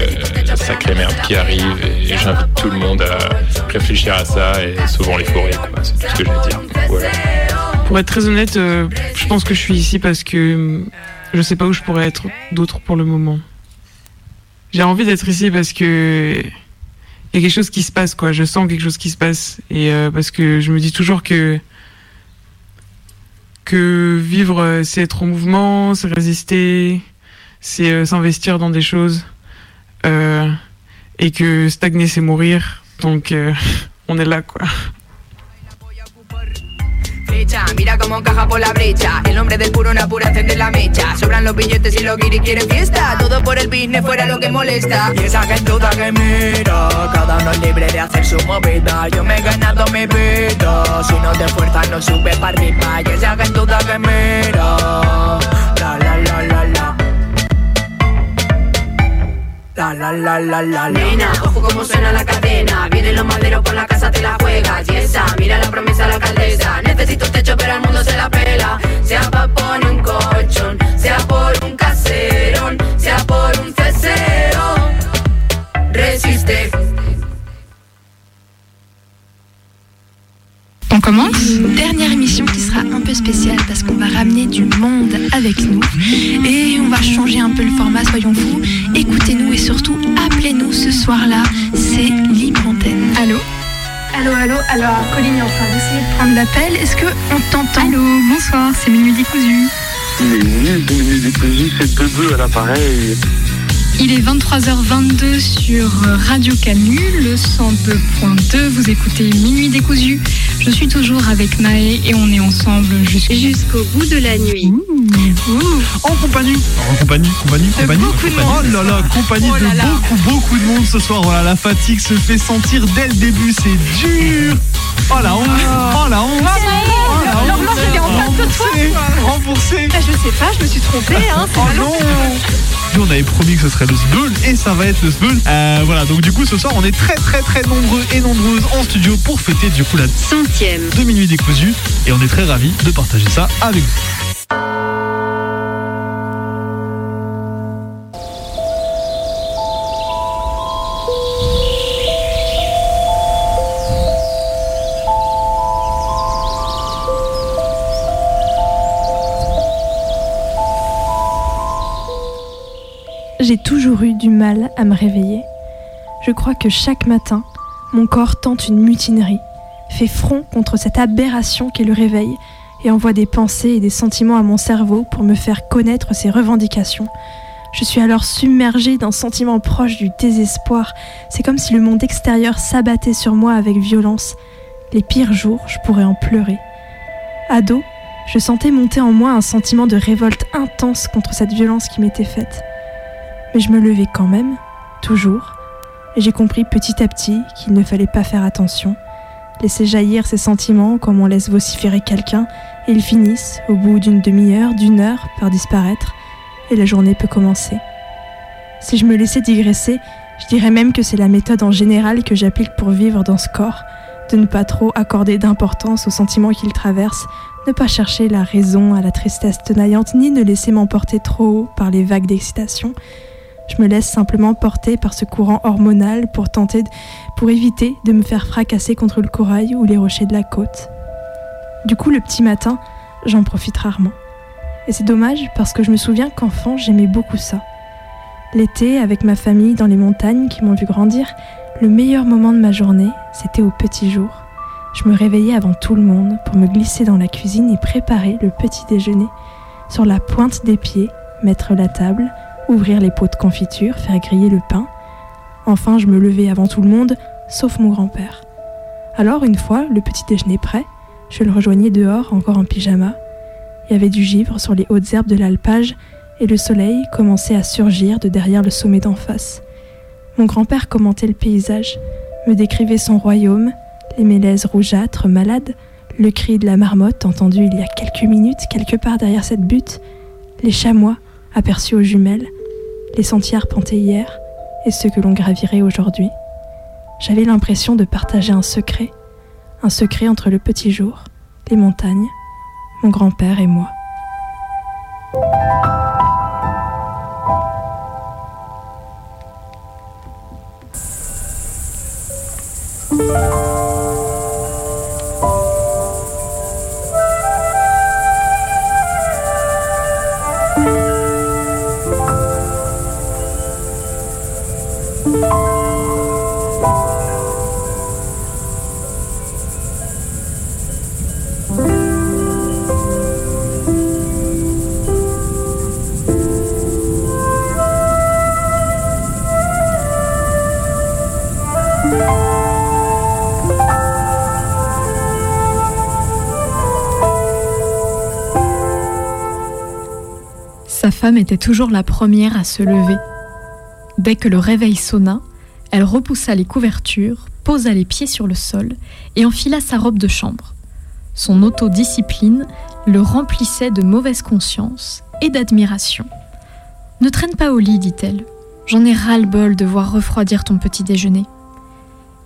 la sacrée merde qui arrive. Et j'invite tout le monde à réfléchir à ça et sauvons les forêts, quoi. C'est tout ce que j'ai à dire. Voilà. Pour être très honnête, euh, je pense que je suis ici parce que euh, je sais pas où je pourrais être d'autre pour le moment. J'ai envie d'être ici parce que y a quelque chose qui se passe, quoi. Je sens quelque chose qui se passe et euh, parce que je me dis toujours que que vivre, euh, c'est être en mouvement, c'est résister, c'est euh, s'investir dans des choses et que stagner, c'est mourir. Donc on est là, quoi. Mira cómo encaja por la brecha. El hombre del puro una pura encender la mecha. Sobran los billetes y los guiris quieren fiesta. Todo por el business fuera lo que molesta. Y esa gentuza que mira Cada uno es libre de hacer su movida. Yo me he ganado mi vida. Si no te esfuerzas no subes para arriba. Y esa gentuza que mira la La la la la la Nena, ojo como suena la cadena. Vienen los maderos por la casa, te la juegas Y esa, mira la promesa la alcaldesa. Necesito un techo pero el mundo se la pela. Sea pa' poner un colchón Sea por un caserón Sea por un ceseo Resiste On commence Dernière émission qui sera un peu spéciale parce qu'on va ramener du monde avec nous et on va changer un peu le format, soyons fous. Écoutez-nous et surtout appelez-nous ce soir-là, c'est libre antenne. Allô Allô, allô, alors Colline est en train d'essayer de prendre l'appel. Est-ce qu'on t'entend Allô, bonsoir, c'est Minuit Décousu. Il est nul de minuit décousu, c'est Bebe à l'appareil. Il est 23h22 sur Radio Canu, le 102.2. Vous écoutez Minuit décousu. Je suis toujours avec Naé et on est ensemble jusqu'au bout de la nuit. En compagnie. En compagnie, compagnie, compagnie. beaucoup de monde Oh là là, compagnie Oh là de là. beaucoup, beaucoup de monde ce soir. Voilà, la fatigue se fait sentir dès le début, c'est dur. Oh la honte, oh la honte. L'horloge, elle est en face de toi, Remboursé. Ah, je sais pas, je me suis trompée, hein, Oh non. radio, on avait promis que ce serait le Sbeul et ça va être le Sbeul. Euh, voilà, donc du coup ce soir on est très très très nombreux et nombreuses en studio pour fêter du coup la centième de Minuit décousu et on est très ravis de partager ça avec vous. Eu du mal à me réveiller. Je crois que chaque matin, mon corps tente une mutinerie, fait front contre cette aberration qu'est le réveil et envoie des pensées et des sentiments à mon cerveau pour me faire connaître ses revendications. Je suis alors submergée d'un sentiment proche du désespoir. C'est comme si le monde extérieur s'abattait sur moi avec violence. Les pires jours, je pourrais en pleurer. Ado, je sentais monter en moi un sentiment de révolte intense contre cette violence qui m'était faite. Mais je me levais quand même, toujours, et j'ai compris petit à petit qu'il ne fallait pas faire attention, laisser jaillir ces sentiments comme on laisse vociférer quelqu'un, et ils finissent, au bout d'une demi-heure, d'une heure, par disparaître, et la journée peut commencer. Si je me laissais digresser, je dirais même que c'est la méthode en général que j'applique pour vivre dans ce corps, de ne pas trop accorder d'importance aux sentiments qu'il traverse, ne pas chercher la raison à la tristesse tenaillante, ni ne laisser m'emporter trop haut par les vagues d'excitation. Je me laisse simplement porter par ce courant hormonal pour tenter, pour éviter de me faire fracasser contre le corail ou les rochers de la côte. Du coup, le petit matin, j'en profite rarement. Et c'est dommage parce que je me souviens qu'enfant, j'aimais beaucoup ça. L'été, avec ma famille dans les montagnes qui m'ont vu grandir, le meilleur moment de ma journée, c'était au petit jour. Je me réveillais avant tout le monde pour me glisser dans la cuisine et préparer le petit déjeuner. Sur la pointe des pieds, mettre la table, ouvrir les pots de confiture, faire griller le pain. Enfin, je me levais avant tout le monde, sauf mon grand-père. Alors, une fois le petit déjeuner prêt, je le rejoignais dehors, encore en pyjama. Il y avait du givre sur les hautes herbes de l'alpage et le soleil commençait à surgir de derrière le sommet d'en face. Mon grand-père commentait le paysage, me décrivait son royaume, les mélèzes rougeâtres, malades, le cri de la marmotte entendu il y a quelques minutes quelque part derrière cette butte, les chamois aperçus aux jumelles, les sentiers arpentés hier et ceux que l'on gravirait aujourd'hui. J'avais l'impression de partager un secret, un secret entre le petit jour, les montagnes, mon grand-père et moi. Femme était toujours la première à se lever. Dès que le réveil sonna, elle repoussa les couvertures, posa les pieds sur le sol et enfila sa robe de chambre. Son autodiscipline le remplissait de mauvaise conscience et d'admiration. Ne traîne pas au lit, dit-elle. J'en ai ras-le-bol de voir refroidir ton petit déjeuner.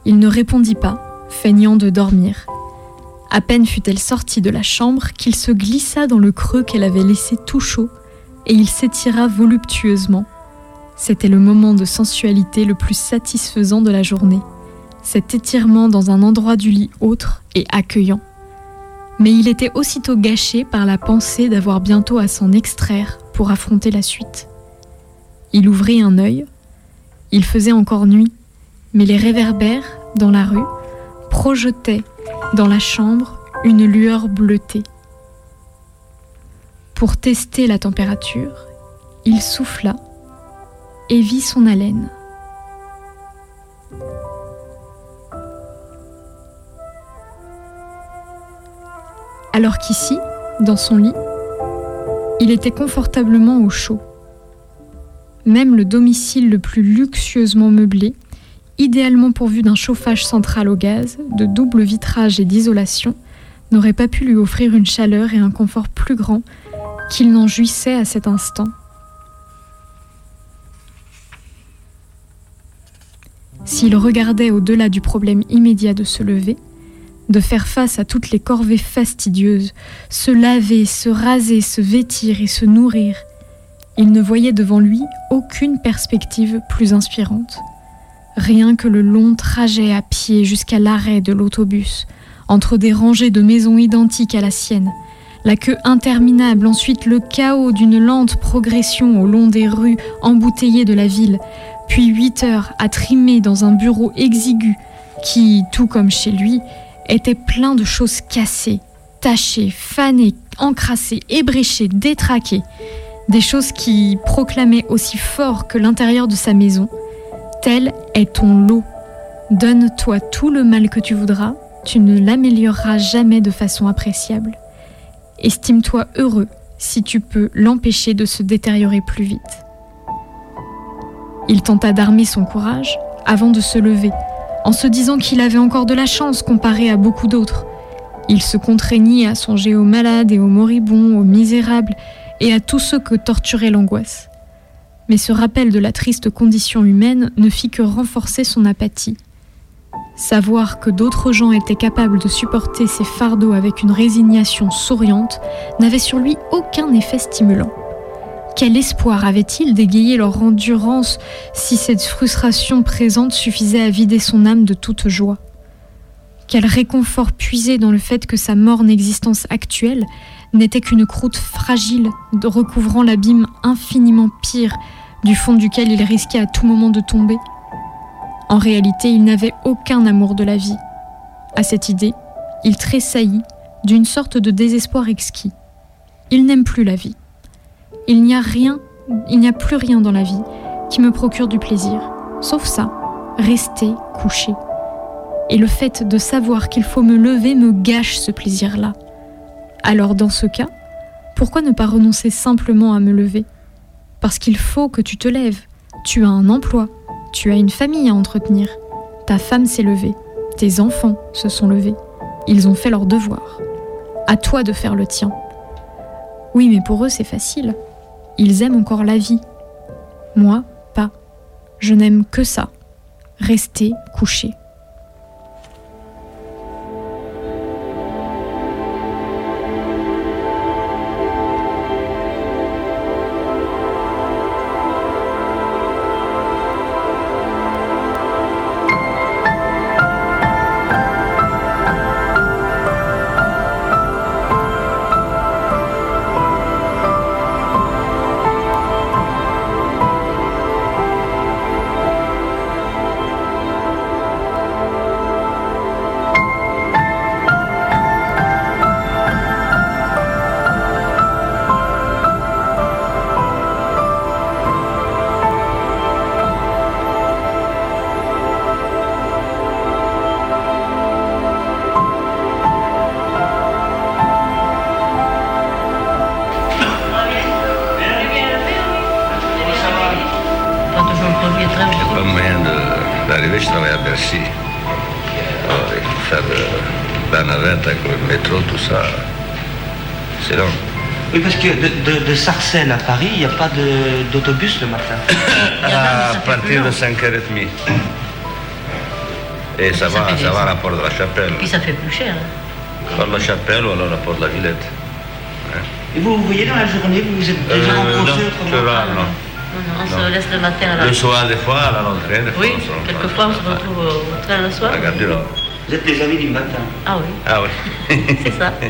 Il ne répondit pas, feignant de dormir. À peine fut-elle sortie de la chambre qu'il se glissa dans le creux qu'elle avait laissé tout chaud et il s'étira voluptueusement. C'était le moment de sensualité le plus satisfaisant de la journée, cet étirement dans un endroit du lit autre et accueillant. Mais il était aussitôt gâché par la pensée d'avoir bientôt à s'en extraire pour affronter la suite. Il ouvrit un œil. Il faisait encore nuit, mais les réverbères, dans la rue, projetaient dans la chambre une lueur bleutée. Pour tester la température, il souffla et vit son haleine. Alors qu'ici, dans son lit, il était confortablement au chaud. Même le domicile le plus luxueusement meublé, idéalement pourvu d'un chauffage central au gaz, de double vitrage et d'isolation, n'aurait pas pu lui offrir une chaleur et un confort plus grand qu'il n'en jouissait à cet instant. S'il regardait au-delà du problème immédiat de se lever, de faire face à toutes les corvées fastidieuses, se laver, se raser, se vêtir et se nourrir, il ne voyait devant lui aucune perspective plus inspirante. Rien que le long trajet à pied jusqu'à l'arrêt de l'autobus, entre des rangées de maisons identiques à la sienne, la queue interminable, ensuite le chaos d'une lente progression au long des rues embouteillées de la ville, puis huit heures à trimer dans un bureau exigu qui, tout comme chez lui, était plein de choses cassées, tachées, fanées, encrassées, ébréchées, détraquées, des choses qui proclamaient aussi fort que l'intérieur de sa maison. Tel est ton lot. Donne-toi tout le mal que tu voudras, tu ne l'amélioreras jamais de façon appréciable. Estime-toi heureux si tu peux l'empêcher de se détériorer plus vite. Il tenta d'armer son courage avant de se lever, en se disant qu'il avait encore de la chance comparé à beaucoup d'autres. Il se contraignit à songer aux malades et aux moribonds, aux misérables et à tous ceux que torturait l'angoisse. Mais ce rappel de la triste condition humaine ne fit que renforcer son apathie. Savoir que d'autres gens étaient capables de supporter ces fardeaux avec une résignation souriante n'avait sur lui aucun effet stimulant. Quel espoir avait-il d'égayer leur endurance si cette frustration présente suffisait à vider son âme de toute joie? Quel réconfort puisé dans le fait que sa morne existence actuelle n'était qu'une croûte fragile recouvrant l'abîme infiniment pire du fond duquel il risquait à tout moment de tomber? En réalité, il n'avait aucun amour de la vie. À cette idée, il tressaillit d'une sorte de désespoir exquis. Il n'aime plus la vie. Il n'y a rien, il n'y a plus rien dans la vie qui me procure du plaisir, sauf ça, rester couché. Et le fait de savoir qu'il faut me lever me gâche ce plaisir-là. Alors dans ce cas, pourquoi ne pas renoncer simplement à me lever? Parce qu'il faut que tu te lèves. Tu as un emploi, tu as une famille à entretenir. Ta femme s'est levée, tes enfants se sont levés. Ils ont fait leur devoir. À toi de faire le tien. Oui, mais pour eux, c'est facile. Ils aiment encore la vie. Moi, pas. Je n'aime que ça. Rester couché. De, Sarcelles à Paris, il n'y a pas de- d'autobus le matin. À partir de 5h30. Et ça va, ça va à la porte de la chapelle. Puis ça fait plus cher. Porte de la chapelle ou alors la porte de la Villette. Et vous, vous voyez dans la journée, vous vous êtes déjà Euh, rencontrés non, autrement rare, non. On se Non. laisse le matin à la Le soir, des fois, à la rentrée, des fois. Oui, on se rencontre. quelquefois on se retrouve au train le soir. À la gare du Nord. Vous êtes des amis du matin. Ah oui, Ah oui. c'est ça.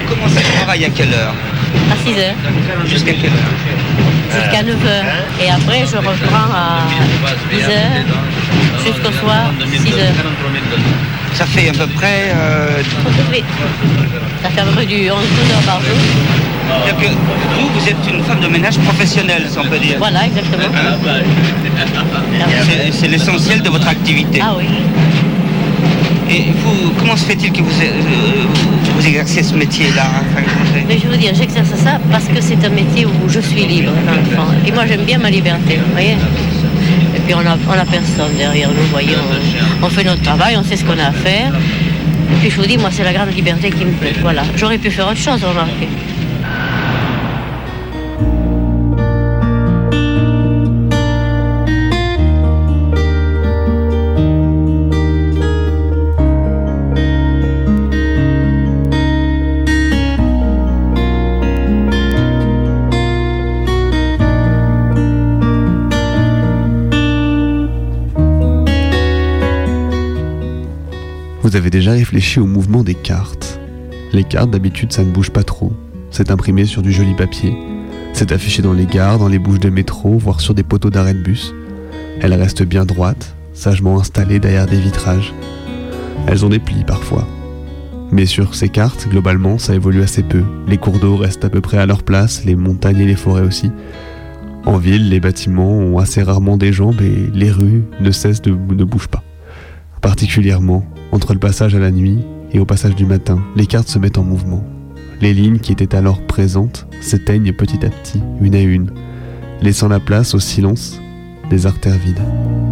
Vous commencez le travail à quelle heure? À 6 heures Jusqu'à quelle heure jusqu'à 9 heures. Et après, je reprends à 10 heures jusqu'au soir, 6 heures. Ça fait à peu près... euh. Ça fait à peu près du 11-12 heures par jour. que vous, vous êtes une femme de ménage professionnelle, si on peut dire. Voilà, exactement. C'est- C'est l'essentiel de votre activité. Ah oui. Et vous, comment se fait-il que vous, euh, exercez ce métier-là enfin, Mais je veux dire, j'exerce ça parce que c'est un métier où je suis libre, dans. Et moi, j'aime bien ma liberté, vous voyez Et puis, on a, on a personne derrière nous, vous voyez. On, on fait notre travail, on sait ce qu'on a à faire. Et puis, je vous dis, moi, c'est la grande liberté qui me plaît. Voilà. J'aurais pu faire autre chose, remarquez. Vous avez déjà réfléchi au mouvement des cartes Les cartes, d'habitude, ça ne bouge pas trop. C'est imprimé sur du joli papier. C'est affiché dans les gares, dans les bouches de métro, voire sur des poteaux d'arrêt de bus. Elles restent bien droites, sagement installées derrière des vitrages. Elles ont des plis parfois. Mais sur ces cartes, globalement, ça évolue assez peu. Les cours d'eau restent à peu près à leur place, les montagnes et les forêts aussi. En ville, les bâtiments ont assez rarement des jambes et les rues ne cessent de ne bougent pas. Particulièrement, entre le passage à la nuit et au passage du matin, les cartes se mettent en mouvement. Les lignes qui étaient alors présentes s'éteignent petit à petit, une à une, laissant la place au silence des artères vides.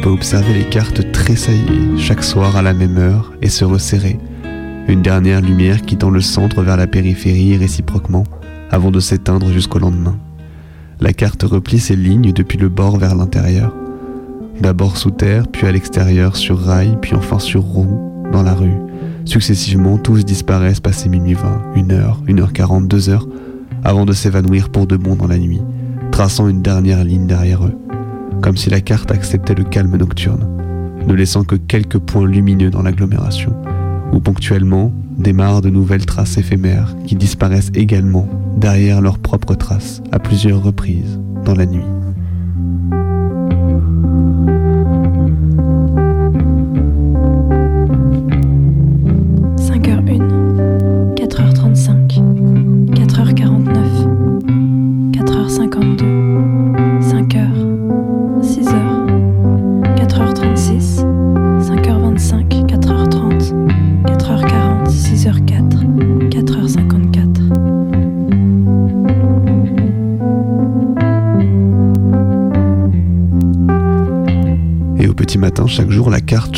Peut observer les cartes tressailler chaque soir à la même heure et se resserrer. Une dernière lumière quittant le centre vers la périphérie réciproquement, avant de s'éteindre jusqu'au lendemain. La carte replie ses lignes depuis le bord vers l'intérieur. D'abord sous terre, puis à l'extérieur, sur rail, puis enfin sur roue, dans la rue. Successivement, tous disparaissent passé minuit 20, 1 heure, 1 heure 40, 2 heures, avant de s'évanouir pour de bon dans la nuit, traçant une dernière ligne derrière eux comme si la carte acceptait le calme nocturne, ne laissant que quelques points lumineux dans l'agglomération, où ponctuellement démarrent de nouvelles traces éphémères qui disparaissent également derrière leurs propres traces à plusieurs reprises dans la nuit. «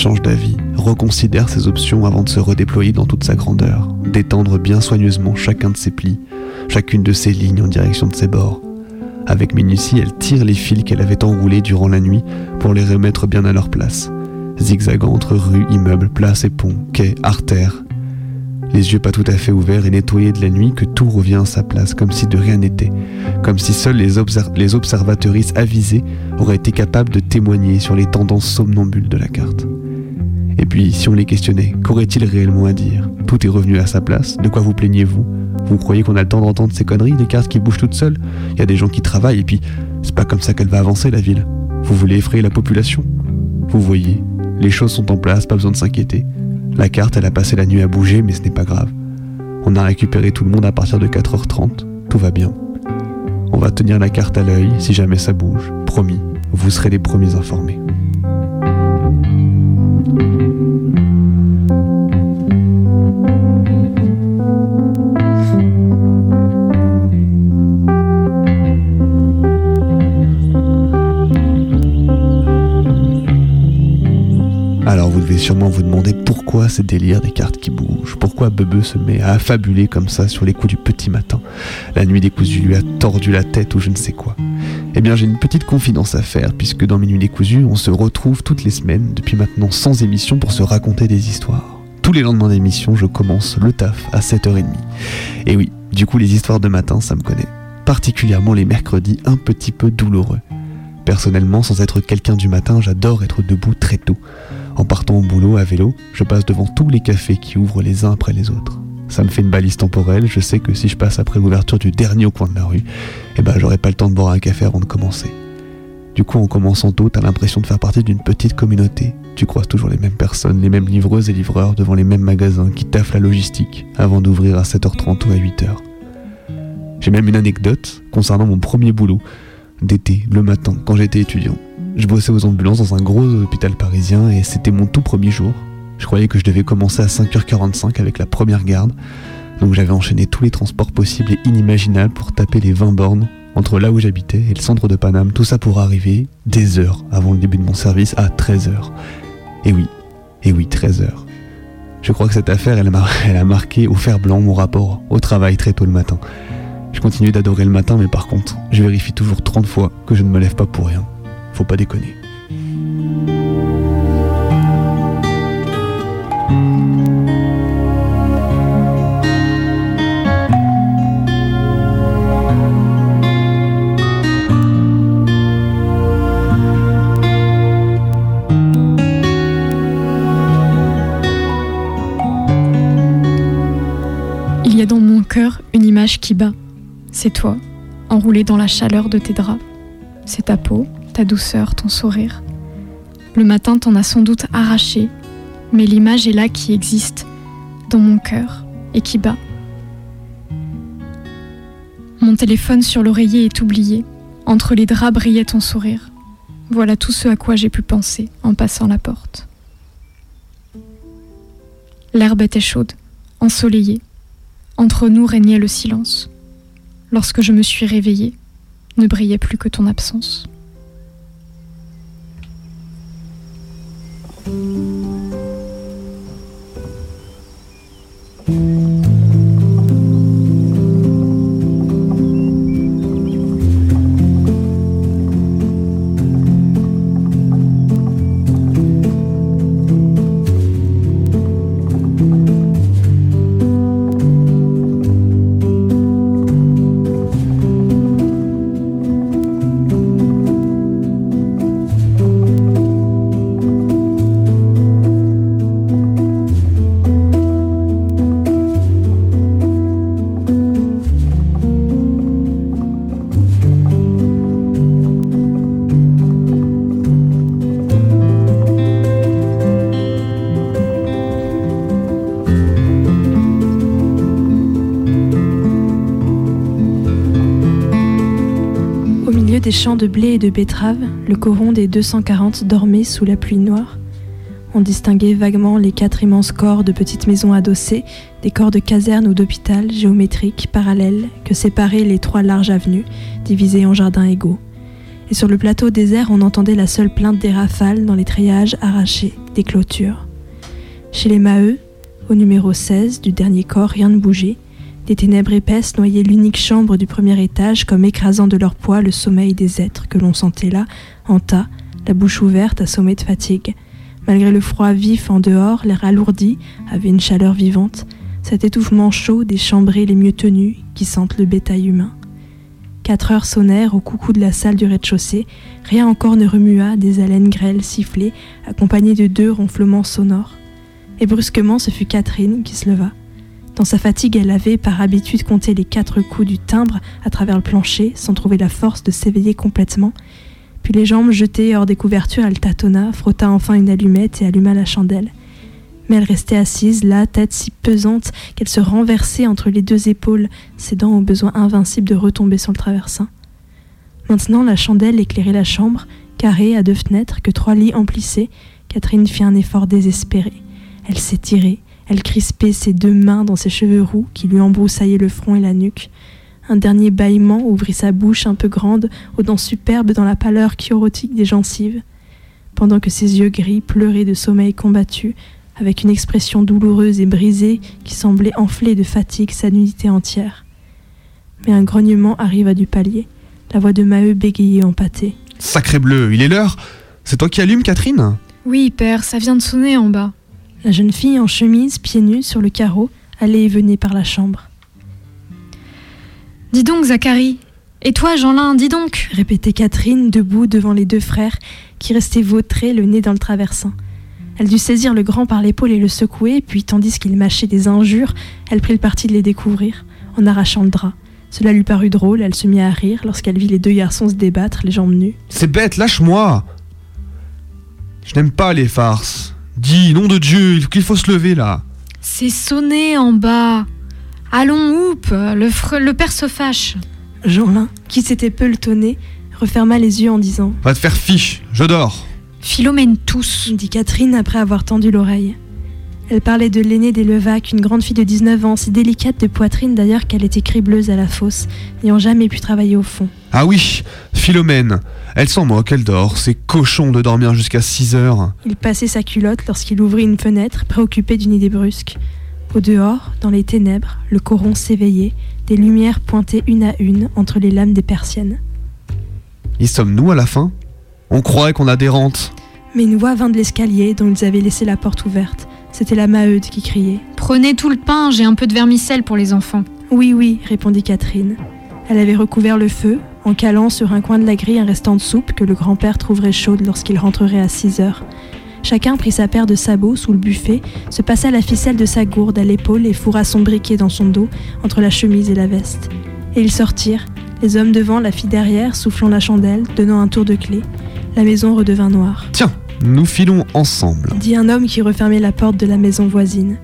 change d'avis, reconsidère ses options avant de se redéployer dans toute sa grandeur, d'étendre bien soigneusement chacun de ses plis, chacune de ses lignes en direction de ses bords. Avec minutie, elle tire les fils qu'elle avait enroulés durant la nuit pour les remettre bien à leur place, zigzagant entre rues, immeubles, places et ponts, quais, artères. Les yeux pas tout à fait ouverts et nettoyés de la nuit, que tout revient à sa place, comme si de rien n'était, comme si seules les, obser- les observatrices avisées auraient été capables de témoigner sur les tendances somnambules de la carte. Et puis, si on les questionnait, qu'aurait-il réellement à dire? Tout est revenu à sa place, de quoi vous plaignez-vous? Vous croyez qu'on a le temps d'entendre ces conneries, des cartes qui bougent toutes seules? Il y a des gens qui travaillent, et puis, c'est pas comme ça qu'elle va avancer, la ville. Vous voulez effrayer la population? Vous voyez, les choses sont en place, pas besoin de s'inquiéter. La carte, elle a passé la nuit à bouger, mais ce n'est pas grave. On a récupéré tout le monde à partir de 4h30, tout va bien. On va tenir la carte à l'œil si jamais ça bouge, promis, vous serez les premiers informés. Sûrement vous demander pourquoi ces délires des cartes qui bougent, pourquoi Bebe se met à affabuler comme ça sur les coups du petit matin. La nuit décousue lui a tordu la tête ou je ne sais quoi. Eh bien j'ai une petite confidence à faire puisque dans Minuit décousu on se retrouve toutes les semaines depuis maintenant 100 émissions pour se raconter des histoires. Tous les lendemains d'émission je commence le taf à 7h30. Et oui, du coup les histoires de matin ça me connaît. Particulièrement les mercredis un petit peu douloureux. Personnellement, sans être quelqu'un du matin, j'adore être debout très tôt. En partant au boulot à vélo, je passe devant tous les cafés qui ouvrent les uns après les autres. Ça me fait une balise temporelle, je sais que si je passe après l'ouverture du dernier au coin de la rue, eh ben j'aurai pas le temps de boire un café avant de commencer. Du coup, en commençant tôt, t'as l'impression de faire partie d'une petite communauté. Tu croises toujours les mêmes personnes, les mêmes livreuses et livreurs devant les mêmes magasins qui taffent la logistique avant d'ouvrir à 7h30 ou à 8h. J'ai même une anecdote concernant mon premier boulot d'été, le matin, quand j'étais étudiant. Je bossais aux ambulances dans un gros hôpital parisien et c'était mon tout premier jour. Je croyais que je devais commencer à 5h45 avec la première garde. Donc j'avais enchaîné tous les transports possibles et inimaginables pour taper les 20 bornes entre là où j'habitais et le centre de Paname. Tout ça pour arriver des heures avant le début de mon service à 13h. Et oui, et oui, 13h. Je crois que cette affaire, elle a, marqué au fer blanc mon rapport au travail très tôt le matin. Je continue d'adorer le matin, mais par contre, je vérifie toujours 30 fois que je ne me lève pas pour rien. Faut pas déconner. Il y a dans mon cœur une image qui bat. C'est toi, enroulé dans la chaleur de tes draps. C'est ta peau, ta douceur, ton sourire. Le matin t'en as sans doute arraché, mais l'image est là qui existe, dans mon cœur, et qui bat. Mon téléphone sur l'oreiller est oublié. Entre les draps brillait ton sourire. Voilà tout ce à quoi j'ai pu penser en passant la porte. L'herbe était chaude, ensoleillée. Entre nous régnait le silence. Lorsque je me suis réveillée, ne brillait plus que ton absence. Champs de blé et de betteraves, le coron des 240 dormait sous la pluie noire. On distinguait vaguement les quatre immenses corps de petites maisons adossées, des corps de casernes ou d'hôpital géométriques, parallèles, que séparaient les trois larges avenues, divisées en jardins égaux. Et sur le plateau désert, on entendait la seule plainte des rafales dans les treillages arrachés des clôtures. Chez les Maheu, au numéro 16 du dernier corps, rien ne bougeait. Des ténèbres épaisses noyaient l'unique chambre du premier étage comme écrasant de leur poids le sommeil des êtres que l'on sentait là, en tas, la bouche ouverte, assommée de fatigue. Malgré le froid vif en dehors, l'air alourdi avait une chaleur vivante, cet étouffement chaud des chambrées les mieux tenues qui sentent le bétail humain. Quatre heures sonnèrent au coucou de la salle du rez-de-chaussée, rien encore ne remua, des haleines grêles sifflaient, accompagnées de deux ronflements sonores. Et brusquement, ce fut Catherine qui se leva. Dans sa fatigue, elle avait par habitude compté les quatre coups du timbre à travers le plancher, sans trouver la force de s'éveiller complètement. Puis les jambes jetées hors des couvertures, elle tâtonna, frotta enfin une allumette et alluma la chandelle. Mais elle restait assise, là, tête si pesante qu'elle se renversait entre les deux épaules, cédant au besoin invincible de retomber sur le traversin. Maintenant, la chandelle éclairait la chambre, carrée à deux fenêtres que trois lits emplissaient. Catherine fit un effort désespéré. Elle s'étirait, elle crispait ses deux mains dans ses cheveux roux qui lui embroussaillaient le front et la nuque. Un dernier bâillement ouvrit sa bouche un peu grande, aux dents superbes dans la pâleur chiorotique des gencives, pendant que ses yeux gris pleuraient de sommeil combattu, avec une expression douloureuse et brisée qui semblait enfler de fatigue sa nudité entière. Mais un grognement arriva du palier. La voix de Maheu bégayait en pâté. Sacré bleu, il est l'heure C'est toi qui allumes, Catherine? Oui, père, ça vient de sonner en bas. La jeune fille en chemise, pieds nus, sur le carreau, allait et venait par la chambre. Dis donc, Zacharie. Et toi, Jeanlin, dis donc répétait Catherine, debout devant les deux frères, qui restaient vautrés, le nez dans le traversin. Elle dut saisir le grand par l'épaule et le secouer, puis tandis qu'il mâchait des injures, elle prit le parti de les découvrir, en arrachant le drap. Cela lui parut drôle, elle se mit à rire lorsqu'elle vit les deux garçons se débattre, les jambes nues. C'est bête, lâche-moi Je n'aime pas les farces. Dis, nom de Dieu, il faut qu'il faut se lever là. C'est sonné en bas. Allons, oup, le, fre- le père se fâche. Jeanlin, qui s'était peletonné, referma les yeux en disant Va te faire fiche, je dors. Philomène tous, dit Catherine après avoir tendu l'oreille. Elle parlait de l'aînée des Levaque, une grande fille de 19 ans, si délicate de poitrine d'ailleurs qu'elle était cribleuse à la fosse, n'ayant jamais pu travailler au fond. Ah oui, Philomène. Elle s'en moque, elle dort. C'est cochon de dormir jusqu'à 6 heures. Il passait sa culotte lorsqu'il ouvrit une fenêtre, préoccupé d'une idée brusque. Au dehors, dans les ténèbres, le coron s'éveillait, des lumières pointaient une à une entre les lames des persiennes. Y sommes-nous à la fin? On croirait qu'on a des rentes. Mais une voix vint de l'escalier dont ils avaient laissé la porte ouverte. C'était la Maheude qui criait. Prenez tout le pain, j'ai un peu de vermicelle pour les enfants. Oui, oui, répondit Catherine. Elle avait recouvert le feu, en calant sur un coin de la grille un restant de soupe que le grand-père trouverait chaude lorsqu'il rentrerait à 6 heures. Chacun prit sa paire de sabots sous le buffet, se passa la ficelle de sa gourde à l'épaule et fourra son briquet dans son dos, entre la chemise et la veste. Et ils sortirent, les hommes devant, la fille derrière, soufflant la chandelle, donnant un tour de clé. La maison redevint noire. Tiens, nous filons ensemble. Dit un homme qui refermait la porte de la maison voisine.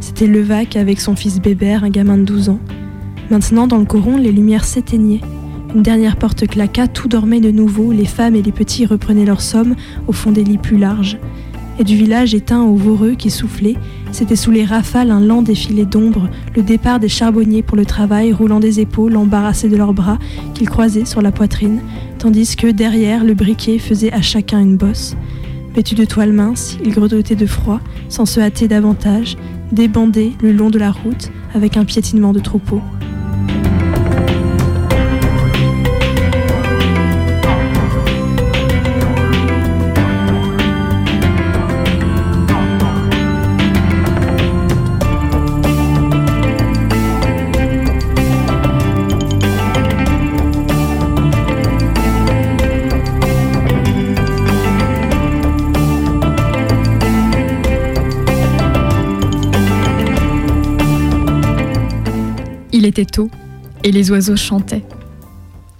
C'était Levaque avec son fils Bébert, un gamin de 12 ans. Maintenant, dans le coron, les lumières s'éteignaient. Une dernière porte claqua, tout dormait de nouveau, les femmes et les petits reprenaient leur somme au fond des lits plus larges. Et du village éteint au voreux qui soufflait, c'était sous les rafales un lent défilé d'ombre, le départ des charbonniers pour le travail, roulant des épaules, embarrassés de leurs bras, qu'ils croisaient sur la poitrine, tandis que derrière, le briquet faisait à chacun une bosse. Vêtus de toile mince, ils grelottaient de froid, sans se hâter davantage, débandés le long de la route, avec un piétinement de troupeau. Était tôt et les oiseaux chantaient.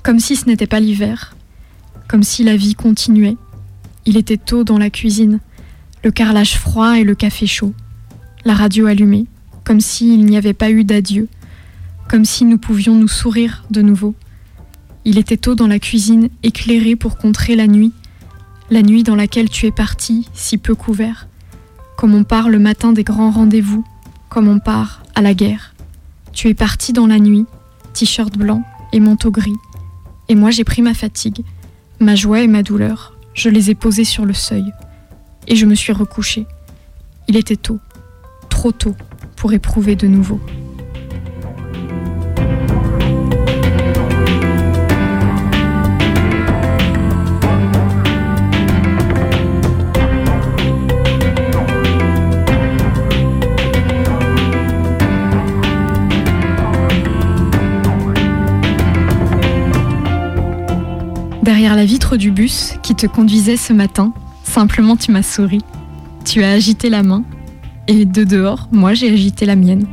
Comme si ce n'était pas l'hiver, comme si la vie continuait. Il était tôt dans la cuisine, le carrelage froid et le café chaud, la radio allumée, comme s'il n'y avait pas eu d'adieu, comme si nous pouvions nous sourire de nouveau. Il était tôt dans la cuisine, éclairée pour contrer la nuit, la nuit dans laquelle tu es parti, si peu couvert, comme on part le matin des grands rendez-vous, comme on part à la guerre. Tu es parti dans la nuit, t-shirt blanc et manteau gris, et moi j'ai pris ma fatigue, ma joie et ma douleur, je les ai posées sur le seuil, et je me suis recouchée. Il était tôt, trop tôt, pour éprouver de nouveau. Derrière la vitre du bus qui te conduisait ce matin, simplement tu m'as souri. Tu as agité la main, et de dehors, moi j'ai agité la mienne.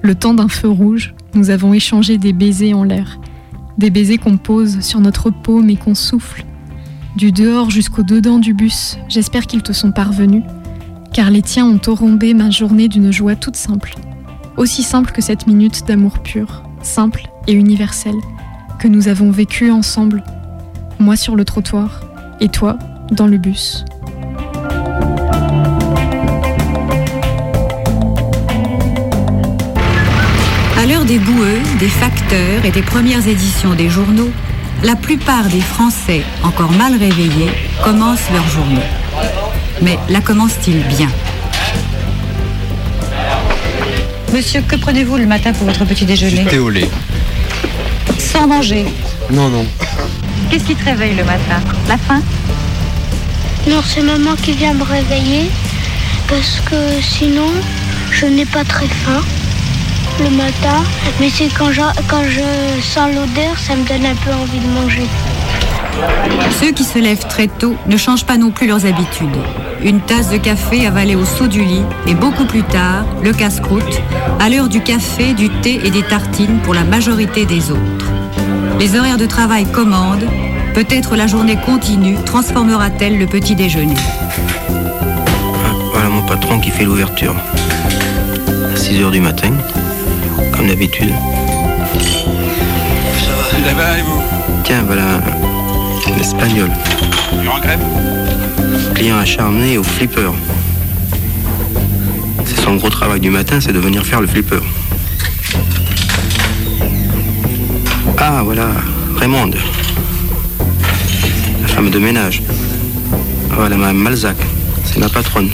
Le temps d'un feu rouge, nous avons échangé des baisers en l'air. Des baisers qu'on pose sur notre paume et qu'on souffle. Du dehors jusqu'au dedans du bus, j'espère qu'ils te sont parvenus, car les tiens ont orombé ma journée d'une joie toute simple. Aussi simple que cette minute d'amour pur, simple et universelle, que nous avons vécue ensemble moi sur le trottoir et toi dans le bus. À l'heure des boueux, des facteurs et des premières éditions des journaux, la plupart des Français, encore mal réveillés, commencent leur journée. Mais la commencent-ils bien? Monsieur, que prenez-vous le matin pour votre petit déjeuner? Thé au lait. Sans manger. Non, non. Qu'est-ce qui te réveille le matin La faim Non, c'est maman qui vient me réveiller parce que sinon je n'ai pas très faim le matin. Mais c'est quand je, quand je sens l'odeur, ça me donne un peu envie de manger. Ceux qui se lèvent très tôt ne changent pas non plus leurs habitudes. Une tasse de café avalée au saut du lit et beaucoup plus tard, le casse-croûte, à l'heure du café, du thé et des tartines pour la majorité des autres. Les horaires de travail commandent, peut-être la journée continue transformera-t-elle le petit déjeuner. Voilà mon patron qui fait l'ouverture. À 6 heures du matin, comme d'habitude. Ça va et vous? Tiens, voilà l'espagnol. Du en crème? Client acharné au flipper. Ton gros travail du matin, c'est de venir faire le flipper. Ah, voilà, Raymonde. La femme de ménage. Voilà, Madame Malzac. C'est ma patronne.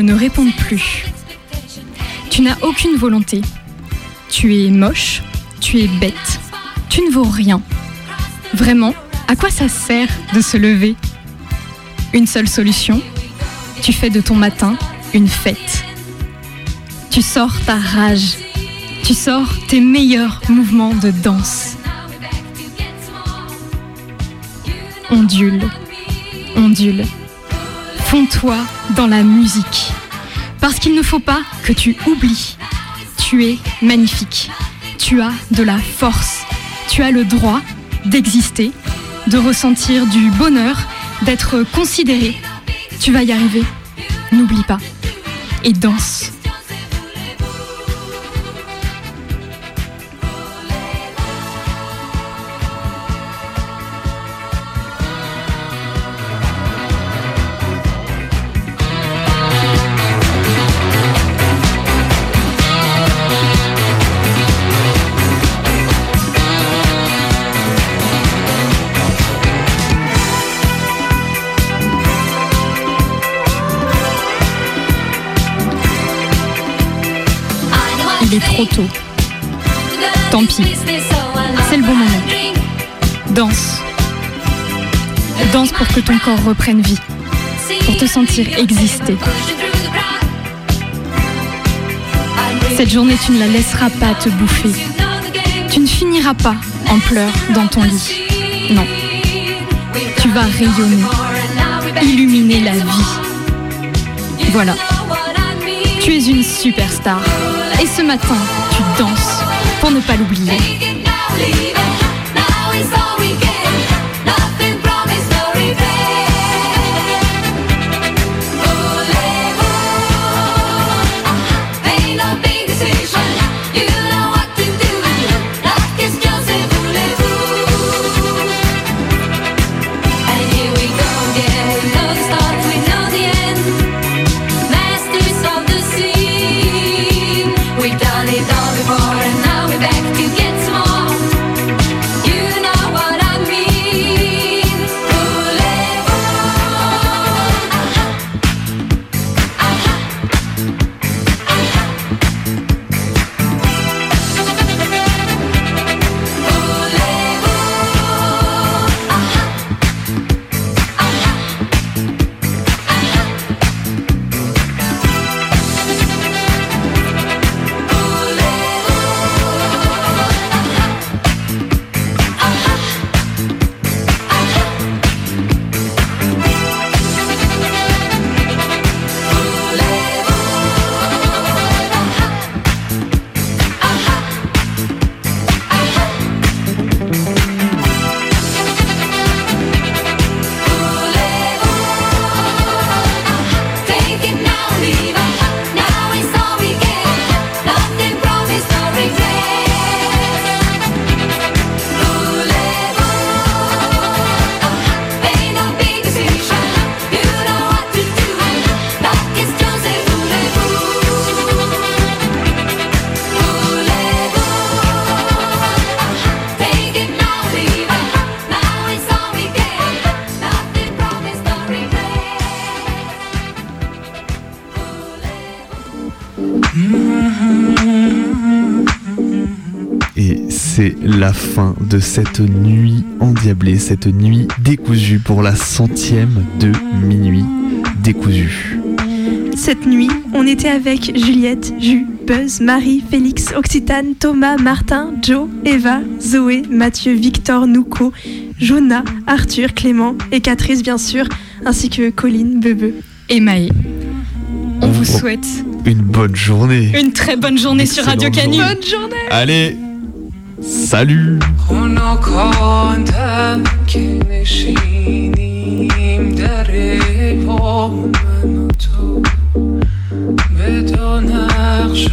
Ne répondent plus. Tu n'as aucune volonté. Tu es moche, tu es bête, tu ne vaux rien. Vraiment, à quoi ça sert de se lever? Une seule solution, tu fais de ton matin une fête. Tu sors ta rage, tu sors tes meilleurs mouvements de danse. Ondule, ondule. Fonds-toi dans la musique. Parce qu'il ne faut pas que tu oublies. Tu es magnifique. Tu as de la force. Tu as le droit d'exister, de ressentir du bonheur, d'être considéré. Tu vas y arriver. N'oublie pas. Et danse. Tant pis. C'est le bon moment. Danse. Danse pour que ton corps reprenne vie. Pour te sentir exister. Cette journée, tu ne la laisseras pas te bouffer. Tu ne finiras pas en pleurs dans ton lit. Non. Tu vas rayonner, illuminer la vie. Voilà. Tu es une superstar. Et ce matin, tu danses pour ne pas l'oublier. De cette nuit endiablée, cette nuit décousue pour la centième de minuit décousue. Cette nuit, on était avec Juliette, Ju, Buzz, Marie, Félix, Occitane, Thomas, Martin, Joe, Eva, Zoé, Mathieu, Victor, Nouko, Jonah, Arthur, Clément et Catrice bien sûr, ainsi que Colline, Bebe. Et Maë. On vous souhaite Une bonne journée. une très bonne journée sur Radio journée. Bonne journée Allez, salut خنکاندم که نشینیم در پا من و تو. به دو نقش